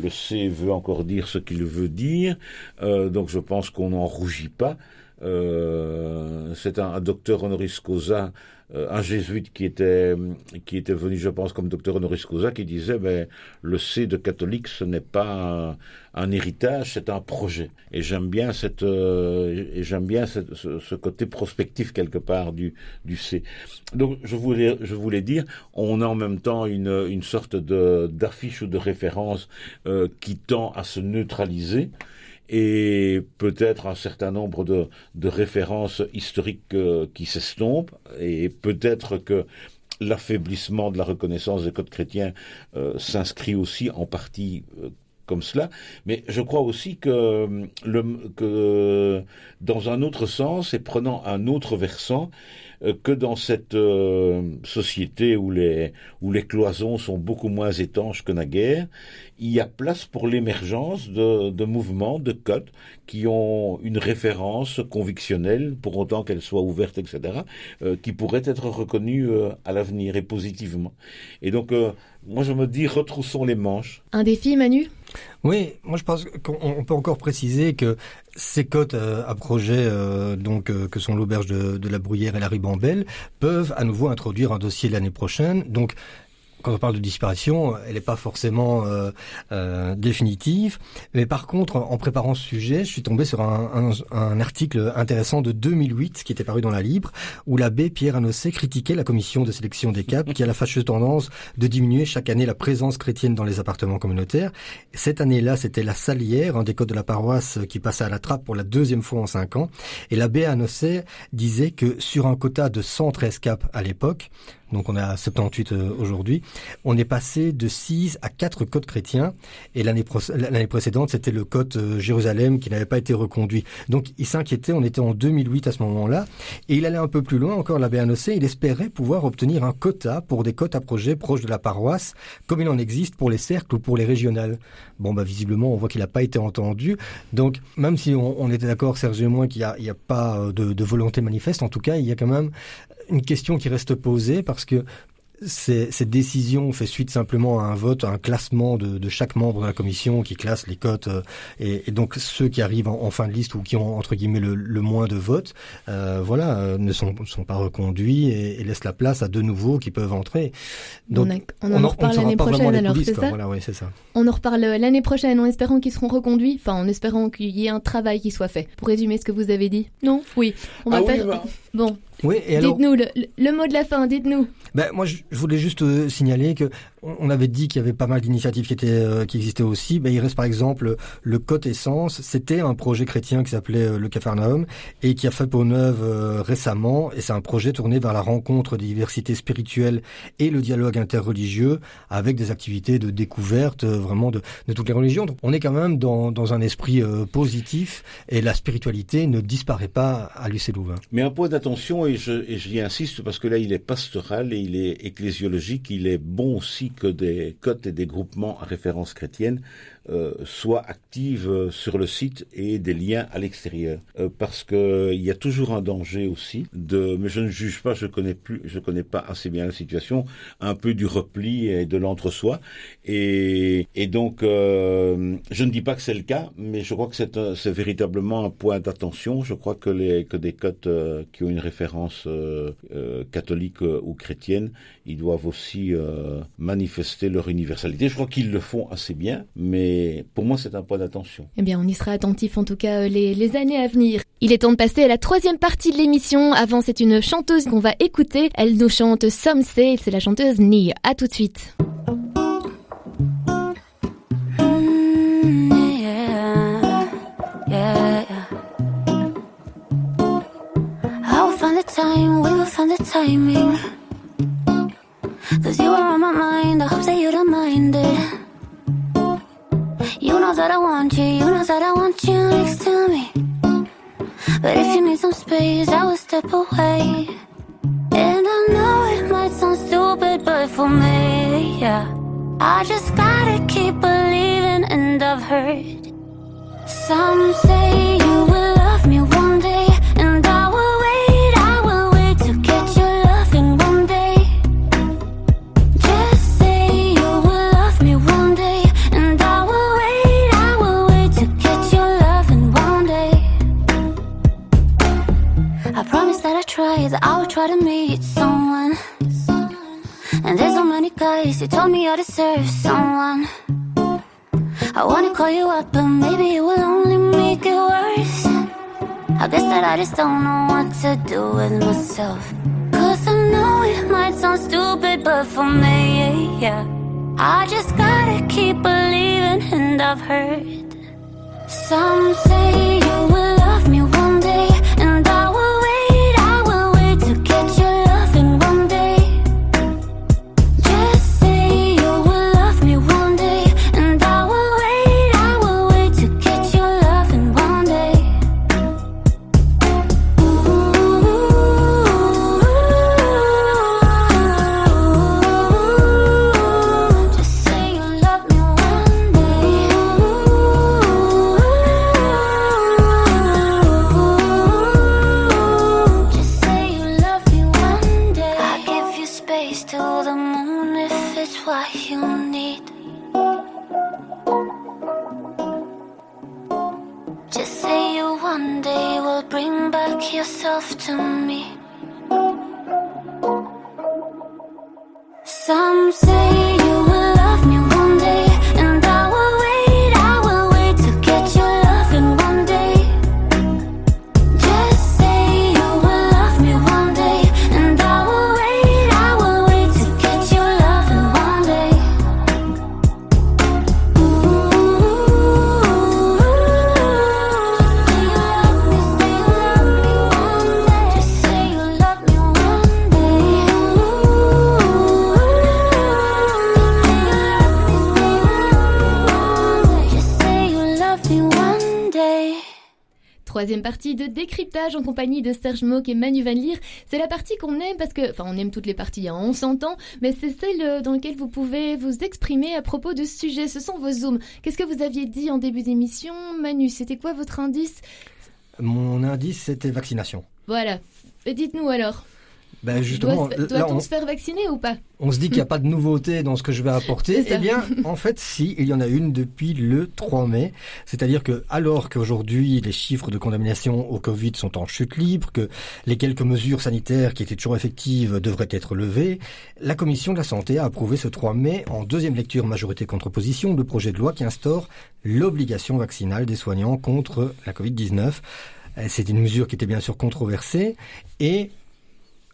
le C veut encore dire ce qu'il veut dire, euh, donc je pense qu'on n'en rougit pas. Euh, c'est un, un, docteur honoris causa, un jésuite qui était qui était venu, je pense, comme docteur honoris causa, qui disait ben le C de catholique, ce n'est pas un, héritage, c'est un projet. Et j'aime bien cette euh, et j'aime bien ce, ce, côté prospectif quelque part du du C. Donc je voulais je voulais dire, on a en même temps une une sorte de d'affiche ou de référence euh, qui tend à se neutraliser et peut-être un certain nombre de, de références historiques euh, qui s'estompent, et peut-être que l'affaiblissement de la reconnaissance des codes chrétiens euh, s'inscrit aussi en partie euh, comme cela, mais je crois aussi que, le, que dans un autre sens et prenant un autre versant, euh, que dans cette euh, société où les, où les cloisons sont beaucoup moins étanches que naguère, il y a place pour l'émergence de, de mouvements, de codes qui ont une référence convictionnelle, pour autant qu'elle soit ouverte, etc., euh, qui pourraient être reconnues à l'avenir et positivement. Et donc, moi je me dis, retroussons les manches. Un défi, Manu? Oui, moi je pense qu'on peut encore préciser que ces côtes euh, à projet, euh, donc euh, que sont l'auberge de, la Bruyère et la Ribambelle, peuvent à nouveau introduire un dossier l'année prochaine. Quand on parle de disparition, elle n'est pas forcément euh, euh, définitive. Mais par contre, en préparant ce sujet, je suis tombé sur un, article intéressant de 2008 qui était paru dans la Libre, où l'abbé Pierre Anossé critiquait la commission de sélection des CAP qui a la fâcheuse tendance de diminuer chaque année la présence chrétienne dans les appartements communautaires. Cette année-là, c'était la Salière, un des codes de la paroisse qui passait à la trappe pour la deuxième fois en cinq ans. Et l'abbé Anossé disait que sur un quota de 113 CAP à l'époque, donc on est à 78 euh, aujourd'hui, on est passé de 6 à 4 codes chrétiens, et l'année précédente, c'était le code euh, Jérusalem qui n'avait pas été reconduit. Donc il s'inquiétait, on était en 2008 à ce moment-là, et il allait un peu plus loin encore, la BNOC, il espérait pouvoir obtenir un quota pour des cotes à projet proches de la paroisse, comme il en existe pour les cercles ou pour les régionales. Bon, bah visiblement, on voit qu'il n'a pas été entendu, donc même si on, on était d'accord, Serge et moi, qu'il n'y a, a, pas euh, de, de volonté manifeste, en tout cas, il y a quand même une question qui reste posée parce que cette décision fait suite simplement à un vote, à un classement de, de chaque membre de la commission qui classe les cotes euh, et, et, donc ceux qui arrivent en, en, fin de liste ou qui ont entre guillemets le, le moins de votes, euh, voilà, euh, ne sont, sont pas reconduits et, et, laissent la place à de nouveaux qui peuvent entrer. Donc on, a, on en, reparle l'année prochaine alors c'est ça, voilà, ouais, ça On en reparle l'année prochaine en espérant qu'ils seront reconduits, enfin en espérant qu'il y ait un travail qui soit fait. Pour résumer ce que vous avez dit, non Oui, on va ah faire. Oui, bah. Bon. Oui, et alors... Dites-nous le, le, mot de la fin, dites-nous. Ben, moi, je, je voulais juste euh, signaler que on avait dit qu'il y avait pas mal d'initiatives qui étaient euh, qui existaient aussi. Ben, il reste par exemple le Côte Essence. C'était un projet chrétien qui s'appelait euh, le Capharnaüm et qui a fait peau neuve euh, récemment. Et c'est un projet tourné vers la rencontre des diversités spirituelles et le dialogue interreligieux avec des activités de découverte vraiment de, de, toutes les religions. Donc, on est quand même dans, dans un esprit positif et la spiritualité ne disparaît pas à l'UC Louvain. Mais un point d'attention et je et j'y insiste parce que là il est pastoral et il est ecclésiologique. Il est bon aussi que des cotes et des groupements à référence chrétienne euh, soient actives euh, sur le site et des liens à l'extérieur, euh, parce que il y a toujours un danger aussi de, mais je ne juge pas, je connais plus, je connais pas assez bien la situation, un peu du repli et de l'entre-soi, et, et donc euh, je ne dis pas que c'est le cas, mais je crois que c'est c'est véritablement un point d'attention. Je crois que les que des cotes qui ont une référence catholique ou chrétienne, ils doivent aussi manifester leur universalité. Je crois qu'ils le font assez bien, mais pour moi, c'est un point d'attention. Eh bien, on y sera attentif en tout cas les, les, années à venir. Il est temps de passer à la troisième partie de l'émission. Avant, c'est une chanteuse qu'on va écouter. Elle nous chante Some Say, c'est la chanteuse Nia. À tout de suite. time, Partie de décryptage en compagnie de Serge Mock et Manu Van Leer. C'est la partie qu'on aime parce que, enfin, on aime toutes les parties, hein, on s'entend, mais c'est celle euh, dans laquelle vous pouvez vous exprimer à propos de ce sujet. Ce sont vos zooms. Qu'est-ce que vous aviez dit en début d'émission, Manu? C'était quoi votre indice? Mon indice, c'était vaccination. Voilà. Dites-nous alors. Ben justement, Doit- là, Doit-on on, se faire vacciner ou pas on se dit qu'il n'y a pas de [LAUGHS] nouveauté dans ce que je vais apporter. Eh bien, [LAUGHS] en fait, si, il y en a une depuis le 3 mai. C'est-à-dire que, alors qu'aujourd'hui, les chiffres de condamnation au Covid sont en chute libre, que les quelques mesures sanitaires qui étaient toujours effectives devraient être levées, la Commission de la Santé a approuvé ce 3 mai, en deuxième lecture majorité contre opposition, le projet de loi qui instaure l'obligation vaccinale des soignants contre la Covid-19. Euh, C'est une mesure qui était bien sûr controversée et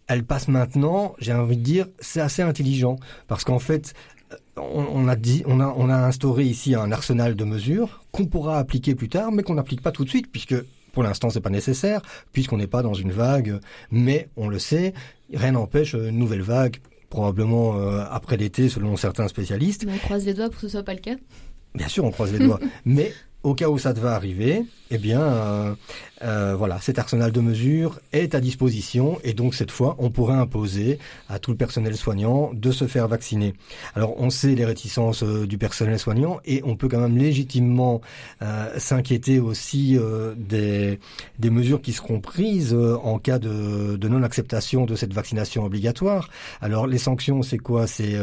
elle passe maintenant, j'ai envie de dire, c'est assez intelligent parce qu'en fait, on, on a dit, on a, on a instauré ici un arsenal de mesures qu'on pourra appliquer plus tard, mais qu'on n'applique pas tout de suite puisque pour l'instant c'est pas nécessaire puisqu'on n'est pas dans une vague, mais on le sait, rien n'empêche une nouvelle vague probablement euh, après l'été selon certains spécialistes. On croise les doigts pour que ce soit pas le cas? Bien sûr, on croise les doigts. [LAUGHS] Mais au cas où ça devait arriver, eh bien, euh, euh, voilà, cet arsenal de mesures est à disposition et donc cette fois, on pourrait imposer à tout le personnel soignant de se faire vacciner. Alors, on sait les réticences euh, du personnel soignant et on peut quand même légitimement euh, s'inquiéter aussi des, des mesures qui seront prises en cas de, de non-acceptation de cette vaccination obligatoire. Alors, les sanctions, c'est quoi? C'est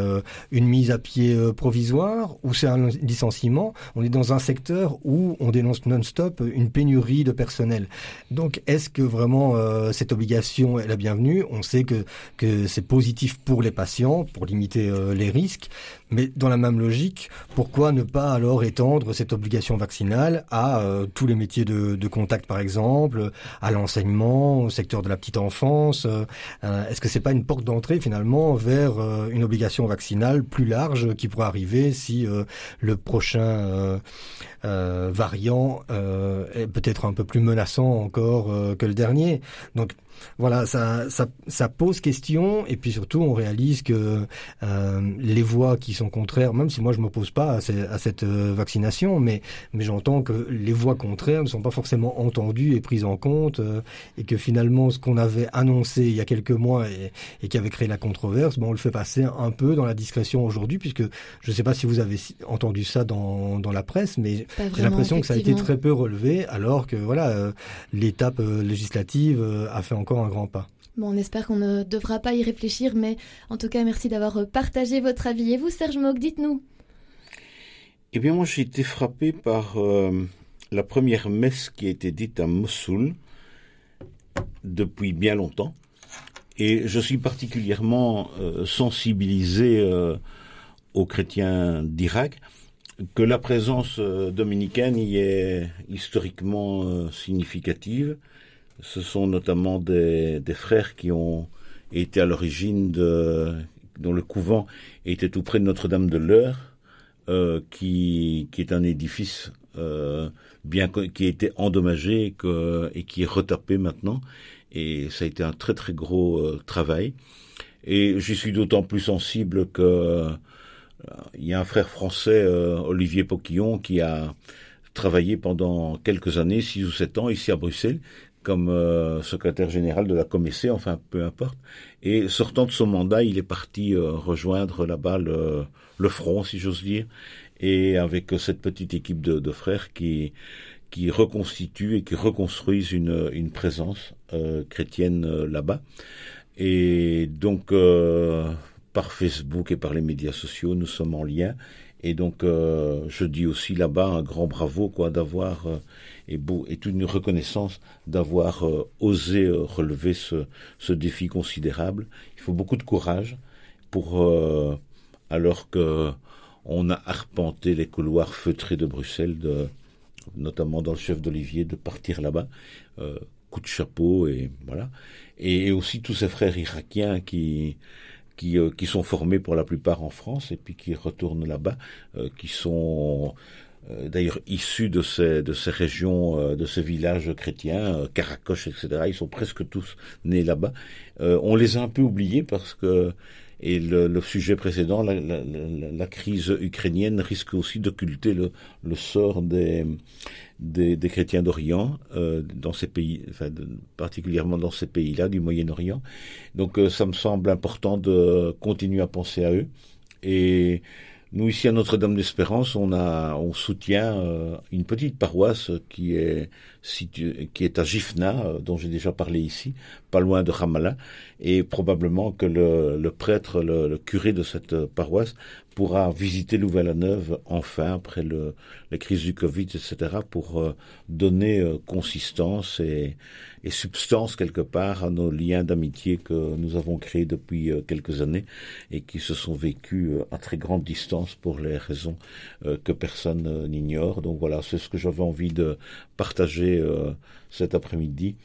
une mise à pied provisoire ou c'est un licenciement? On est dans un secteur où on dénonce non-stop une pénurie de personnel. Donc, est-ce que vraiment euh, cette obligation est la bienvenue? On sait que, que c'est positif pour les patients, pour limiter euh, les risques, mais dans la même logique, pourquoi ne pas alors étendre cette obligation vaccinale à euh, tous les métiers de, contact, par exemple, à l'enseignement, au secteur de la petite enfance euh, euh, Est-ce que c'est pas une porte d'entrée finalement vers une obligation vaccinale plus large qui pourrait arriver si le prochain variant est peut-être un peu plus menaçant encore que le dernier? Donc voilà, ça, ça, ça pose question et puis surtout on réalise que euh, les voix qui sont contraires, même si moi je m'oppose pas à, ces- à cette euh, vaccination, mais, mais j'entends que les voix contraires ne sont pas forcément entendues et prises en compte euh, et que finalement ce qu'on avait annoncé il y a quelques mois et, et qui avait créé la controverse, ben, on le fait passer un peu dans la discrétion aujourd'hui puisque je ne sais pas si vous avez entendu ça dans, dans la presse, mais j'ai l'impression que ça a été très peu relevé alors que voilà euh, l'étape euh, législative a fait encore un grand pas. Bon, on espère qu'on ne devra pas y réfléchir, mais en tout cas, merci d'avoir euh, partagé votre avis. Et vous, Serge Mock, dites-nous. Eh bien, moi, j'ai été frappé par euh, la première messe qui a été dite à Mossoul depuis bien longtemps. Et je suis particulièrement euh, sensibilisé euh, aux chrétiens d'Irak, que la présence euh, dominicaine y est historiquement euh, significative. Ce sont notamment des, frères qui ont été à l'origine de dont le couvent était tout près de Notre-Dame de l'Eure, euh, qui, est un édifice euh, bien qui a été endommagé et, qui est retapé maintenant. Et ça a été un très très gros euh, travail. Et j'y suis d'autant plus sensible que il y a un frère français, Olivier Poquillon, qui a travaillé pendant quelques années, six ou sept ans, ici à Bruxelles, comme euh, secrétaire général de la Comessé, enfin peu importe. Et sortant de son mandat, il est parti euh, rejoindre là-bas le, front, si j'ose dire, et avec euh, cette petite équipe de, frères qui qui reconstituent et qui reconstruisent une, une présence chrétienne là-bas. Et donc, par Facebook et par les médias sociaux, nous sommes en lien. Et donc, euh, je dis aussi là-bas un grand bravo, quoi, d'avoir euh, et beau et toute une reconnaissance d'avoir euh, osé relever ce, ce défi considérable. Il faut beaucoup de courage pour, alors que on a arpenté les couloirs feutrés de Bruxelles, notamment dans le chef d'Olivier, de partir là-bas. Coup de chapeau et voilà. Et, et aussi tous ces frères irakiens qui qui, euh, qui sont formés pour la plupart en France et puis qui retournent là-bas, euh, qui sont euh, d'ailleurs issus de ces, de ces régions, euh, de ces villages chrétiens, euh, Caracoche, etc. Ils sont presque tous nés là-bas. Euh, on les a un peu oubliés parce que, et le, le sujet précédent, la, la, la, crise ukrainienne risque aussi d'occulter le, le sort des, des, des chrétiens d'Orient euh, dans ces pays, enfin, particulièrement dans ces pays-là du Moyen-Orient. Donc euh, ça me semble important de continuer à penser à eux. Et nous ici à Notre-Dame d'Espérance, on a, on soutient euh, une petite paroisse qui est située, qui est à Gifna, euh, dont j'ai déjà parlé ici, pas loin de Ramallah, et probablement que le, le prêtre, le, le, curé de cette paroisse pourra visiter Louvain-la-Neuve enfin après le, la crise du Covid, etc., pour euh, donner euh, consistance et, et, substance quelque part à nos liens d'amitié que nous avons créés depuis euh, quelques années et qui se sont vécus euh, à très grande distance pour les raisons euh, que personne n'ignore. Donc voilà, c'est ce que j'avais envie de partager cet après-midi.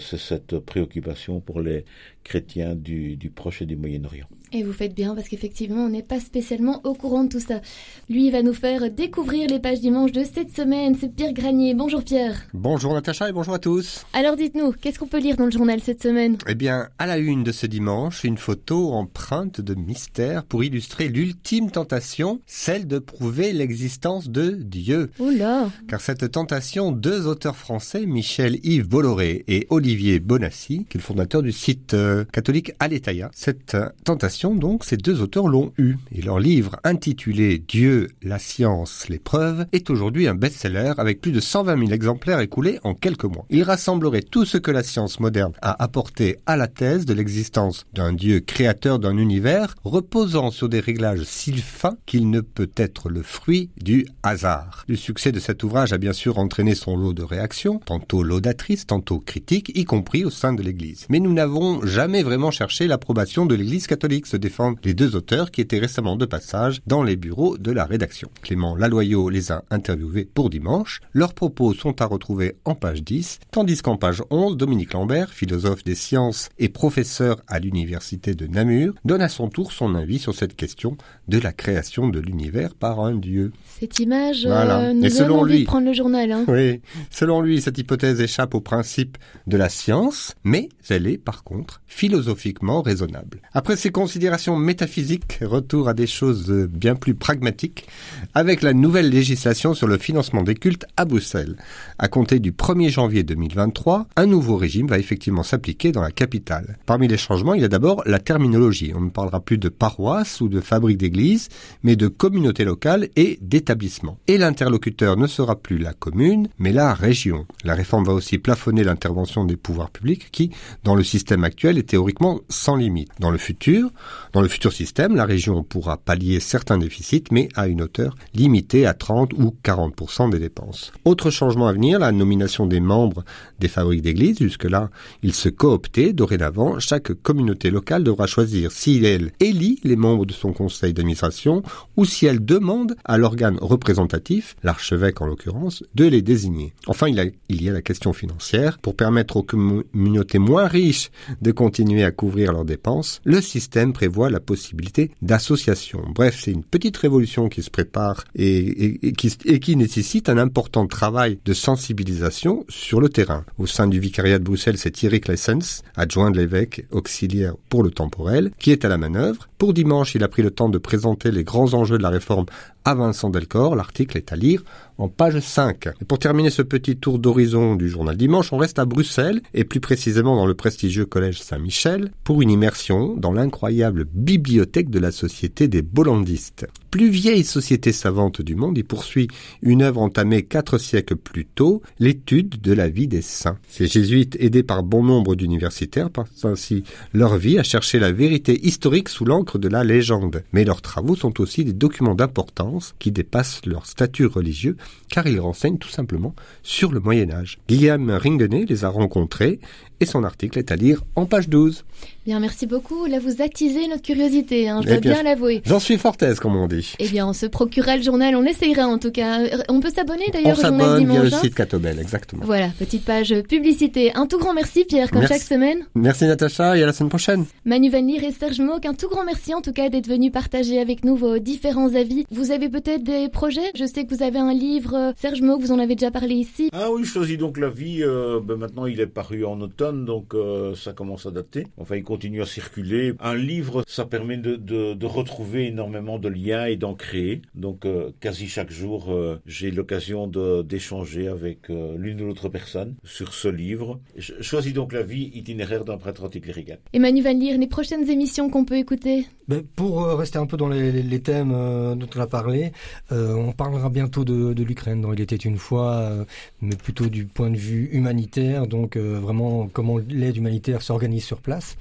c'est cette préoccupation pour les chrétiens du, du Proche et du Moyen-Orient. Et vous faites bien parce qu'effectivement, on n'est pas spécialement au courant de tout ça. Lui, il va nous faire découvrir les pages dimanche de cette semaine. C'est Pierre Granier. Bonjour Pierre. Bonjour Natacha et bonjour à tous. Alors dites-nous, qu'est-ce qu'on peut lire dans le journal cette semaine? Eh bien, à la une de ce dimanche, une photo empreinte de mystère pour illustrer l'ultime tentation, celle de prouver l'existence de Dieu. Oula Car cette tentation, deux auteurs français, Michel-Yves Bolloré et Olivier Bonassi, qui est le fondateur du site euh, catholique Aletaïa, cette euh, tentation donc, ces deux auteurs l'ont eu. Et leur livre intitulé Dieu, la science, les preuves est aujourd'hui un best-seller avec plus de 120 000 exemplaires écoulés en quelques mois. Il rassemblerait tout ce que la science moderne a apporté à la thèse de l'existence d'un Dieu créateur d'un univers reposant sur des réglages si fins qu'il ne peut être le fruit du hasard. Le succès de cet ouvrage a bien sûr entraîné son lot de réactions, tantôt laudatrices, tantôt critiques, y compris au sein de l'Église. Mais nous n'avons jamais vraiment cherché l'approbation de l'Église catholique se défendent les deux auteurs qui étaient récemment de passage dans les bureaux de la rédaction. Clément Laloyau les a interviewés pour dimanche. Leurs propos sont à retrouver en page 10, tandis qu'en page 11, Dominique Lambert, philosophe des sciences et professeur à l'université de Namur, donne à son tour son avis sur cette question de la création de l'univers par un dieu. Cette image voilà. euh, nous et selon envie lui, de prendre le journal. Hein. Oui, selon lui, cette hypothèse échappe au principe de la science, mais elle est par contre philosophiquement raisonnable. Après ces considérations métaphysiques, retour à des choses bien plus pragmatiques, avec la nouvelle législation sur le financement des cultes à Bruxelles. À compter du 1er janvier 2023, un nouveau régime va effectivement s'appliquer dans la capitale. Parmi les changements, il y a d'abord la terminologie. On ne parlera plus de paroisse ou de fabrique d'église, mais de communauté locale et d'établissement. Et l'interlocuteur ne sera plus la commune, mais la région. La réforme va aussi plafonner l'intervention des pouvoirs publics qui, dans le système actuel, est théoriquement sans limite. Dans le futur, dans le futur système, la région pourra pallier certains déficits, mais à une hauteur limitée à 30 ou 40% des dépenses. Autre changement à venir, la nomination des membres des fabriques d'église. Jusque-là, ils se cooptaient. Dorénavant, chaque communauté locale devra choisir si elle élit les membres de son conseil d'administration ou si elle demande à l'organe représentatif, l'archevêque en l'occurrence, de les désigner. Enfin, il, il y a la question financière. Pour permettre aux communautés moins riches de continuer à couvrir leurs dépenses, le système prévoit la possibilité d'association. Bref, c'est une petite révolution qui se prépare et, qui, nécessite un important travail de sensibilisation sur le terrain. Au sein du vicariat de Bruxelles, c'est Thierry Klessens, adjoint de l'évêque auxiliaire pour le temporel, qui est à la manœuvre. Pour dimanche, il a pris le temps de présenter les grands enjeux de la réforme à Vincent Delcor. L'article est à lire en page 5. Et pour terminer ce petit tour d'horizon du journal dimanche, on reste à Bruxelles, et plus précisément dans le prestigieux collège Saint-Michel, pour une immersion dans l'incroyable bibliothèque de la Société des Bollandistes. Plus vieille société savante du monde, il poursuit une œuvre entamée quatre siècles plus tôt, l'étude de la vie des saints. Ces jésuites, aidés par bon nombre d'universitaires, passent ainsi leur vie à chercher la vérité historique sous l'encre de la légende. Mais leurs travaux sont aussi des documents d'importance qui dépassent leur statut religieux, car ils renseignent tout simplement sur le Moyen Âge. Guillaume Ringuenet les a rencontrés et son article est à lire en page 12. Bien, merci beaucoup. Là, vous attisez notre curiosité, hein, je Eh dois bien, bien l'avouer. J'en suis fort aise, comme on dit. Eh bien, on se procurera le journal, on essayera en tout cas. Euh, On peut s'abonner On d'ailleurs au journal s'abonne via le dimanche. hein. site Catobel, exactement. Voilà, petite page publicité. Un tout grand merci Pierre, comme Merci. chaque semaine. Merci Natacha et à la semaine prochaine. Manu Van Leer et Serge Mock, un tout grand merci en tout cas d'être venus partager avec nous vos différents avis. Vous avez peut-être des projets? Je sais que vous avez un livre, euh, Serge Mock, vous en avez déjà parlé ici. Ah oui, choisis donc la vie. euh, ben maintenant, il est paru en automne, donc euh, ça commence à dater. Enfin, il continue à circuler. Un livre, ça permet de, de, de retrouver énormément de liens et d'en créer. Donc, euh, quasi chaque jour, euh, j'ai l'occasion d'échanger avec euh, l'une ou l'autre personne sur ce livre. Ch- Choisis donc la vie, itinéraire d'un prêtre anticlérical. Et Manu Van Leer, les prochaines émissions qu'on peut écouter? Ben, pour euh, rester un peu dans les, les- les thèmes euh, dont on a parlé, euh, on parlera bientôt de, de l'Ukraine dans Il était une fois, euh, mais plutôt du point de vue humanitaire, donc euh, vraiment comment l'aide humanitaire s'organise sur place.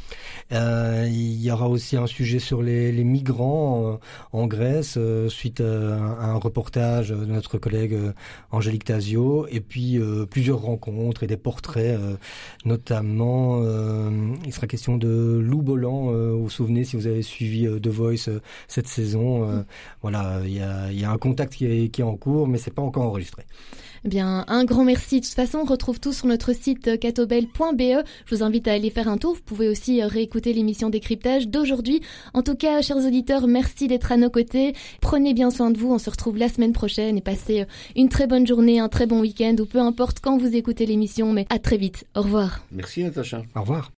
Euh, il y aura aussi un sujet sur les, les migrants euh, en Grèce, euh, suite à, un- à un reportage de notre collègue euh, Angélique Tasio, et puis euh, plusieurs rencontres et des portraits, euh, notamment euh, il sera question de Lou Bolland, euh, vous vous souvenez si vous avez suivi euh, The Voice euh, cette saison, euh, voilà, il y a, il y a un contact qui est, qui est en cours, mais c'est pas encore enregistré. Eh Bien, un grand merci. De toute façon, on retrouve tout sur notre site euh, catobel.be. Je vous invite à aller faire un tour. Vous pouvez aussi euh, réécouter l'émission décryptage d'aujourd'hui. En tout cas, chers auditeurs, merci d'être à nos côtés. Prenez bien soin de vous. On se retrouve la semaine prochaine et passez euh, une très bonne journée, un très bon week-end ou peu importe quand vous écoutez l'émission. Mais à très vite. Au revoir. Merci Natacha. Au revoir.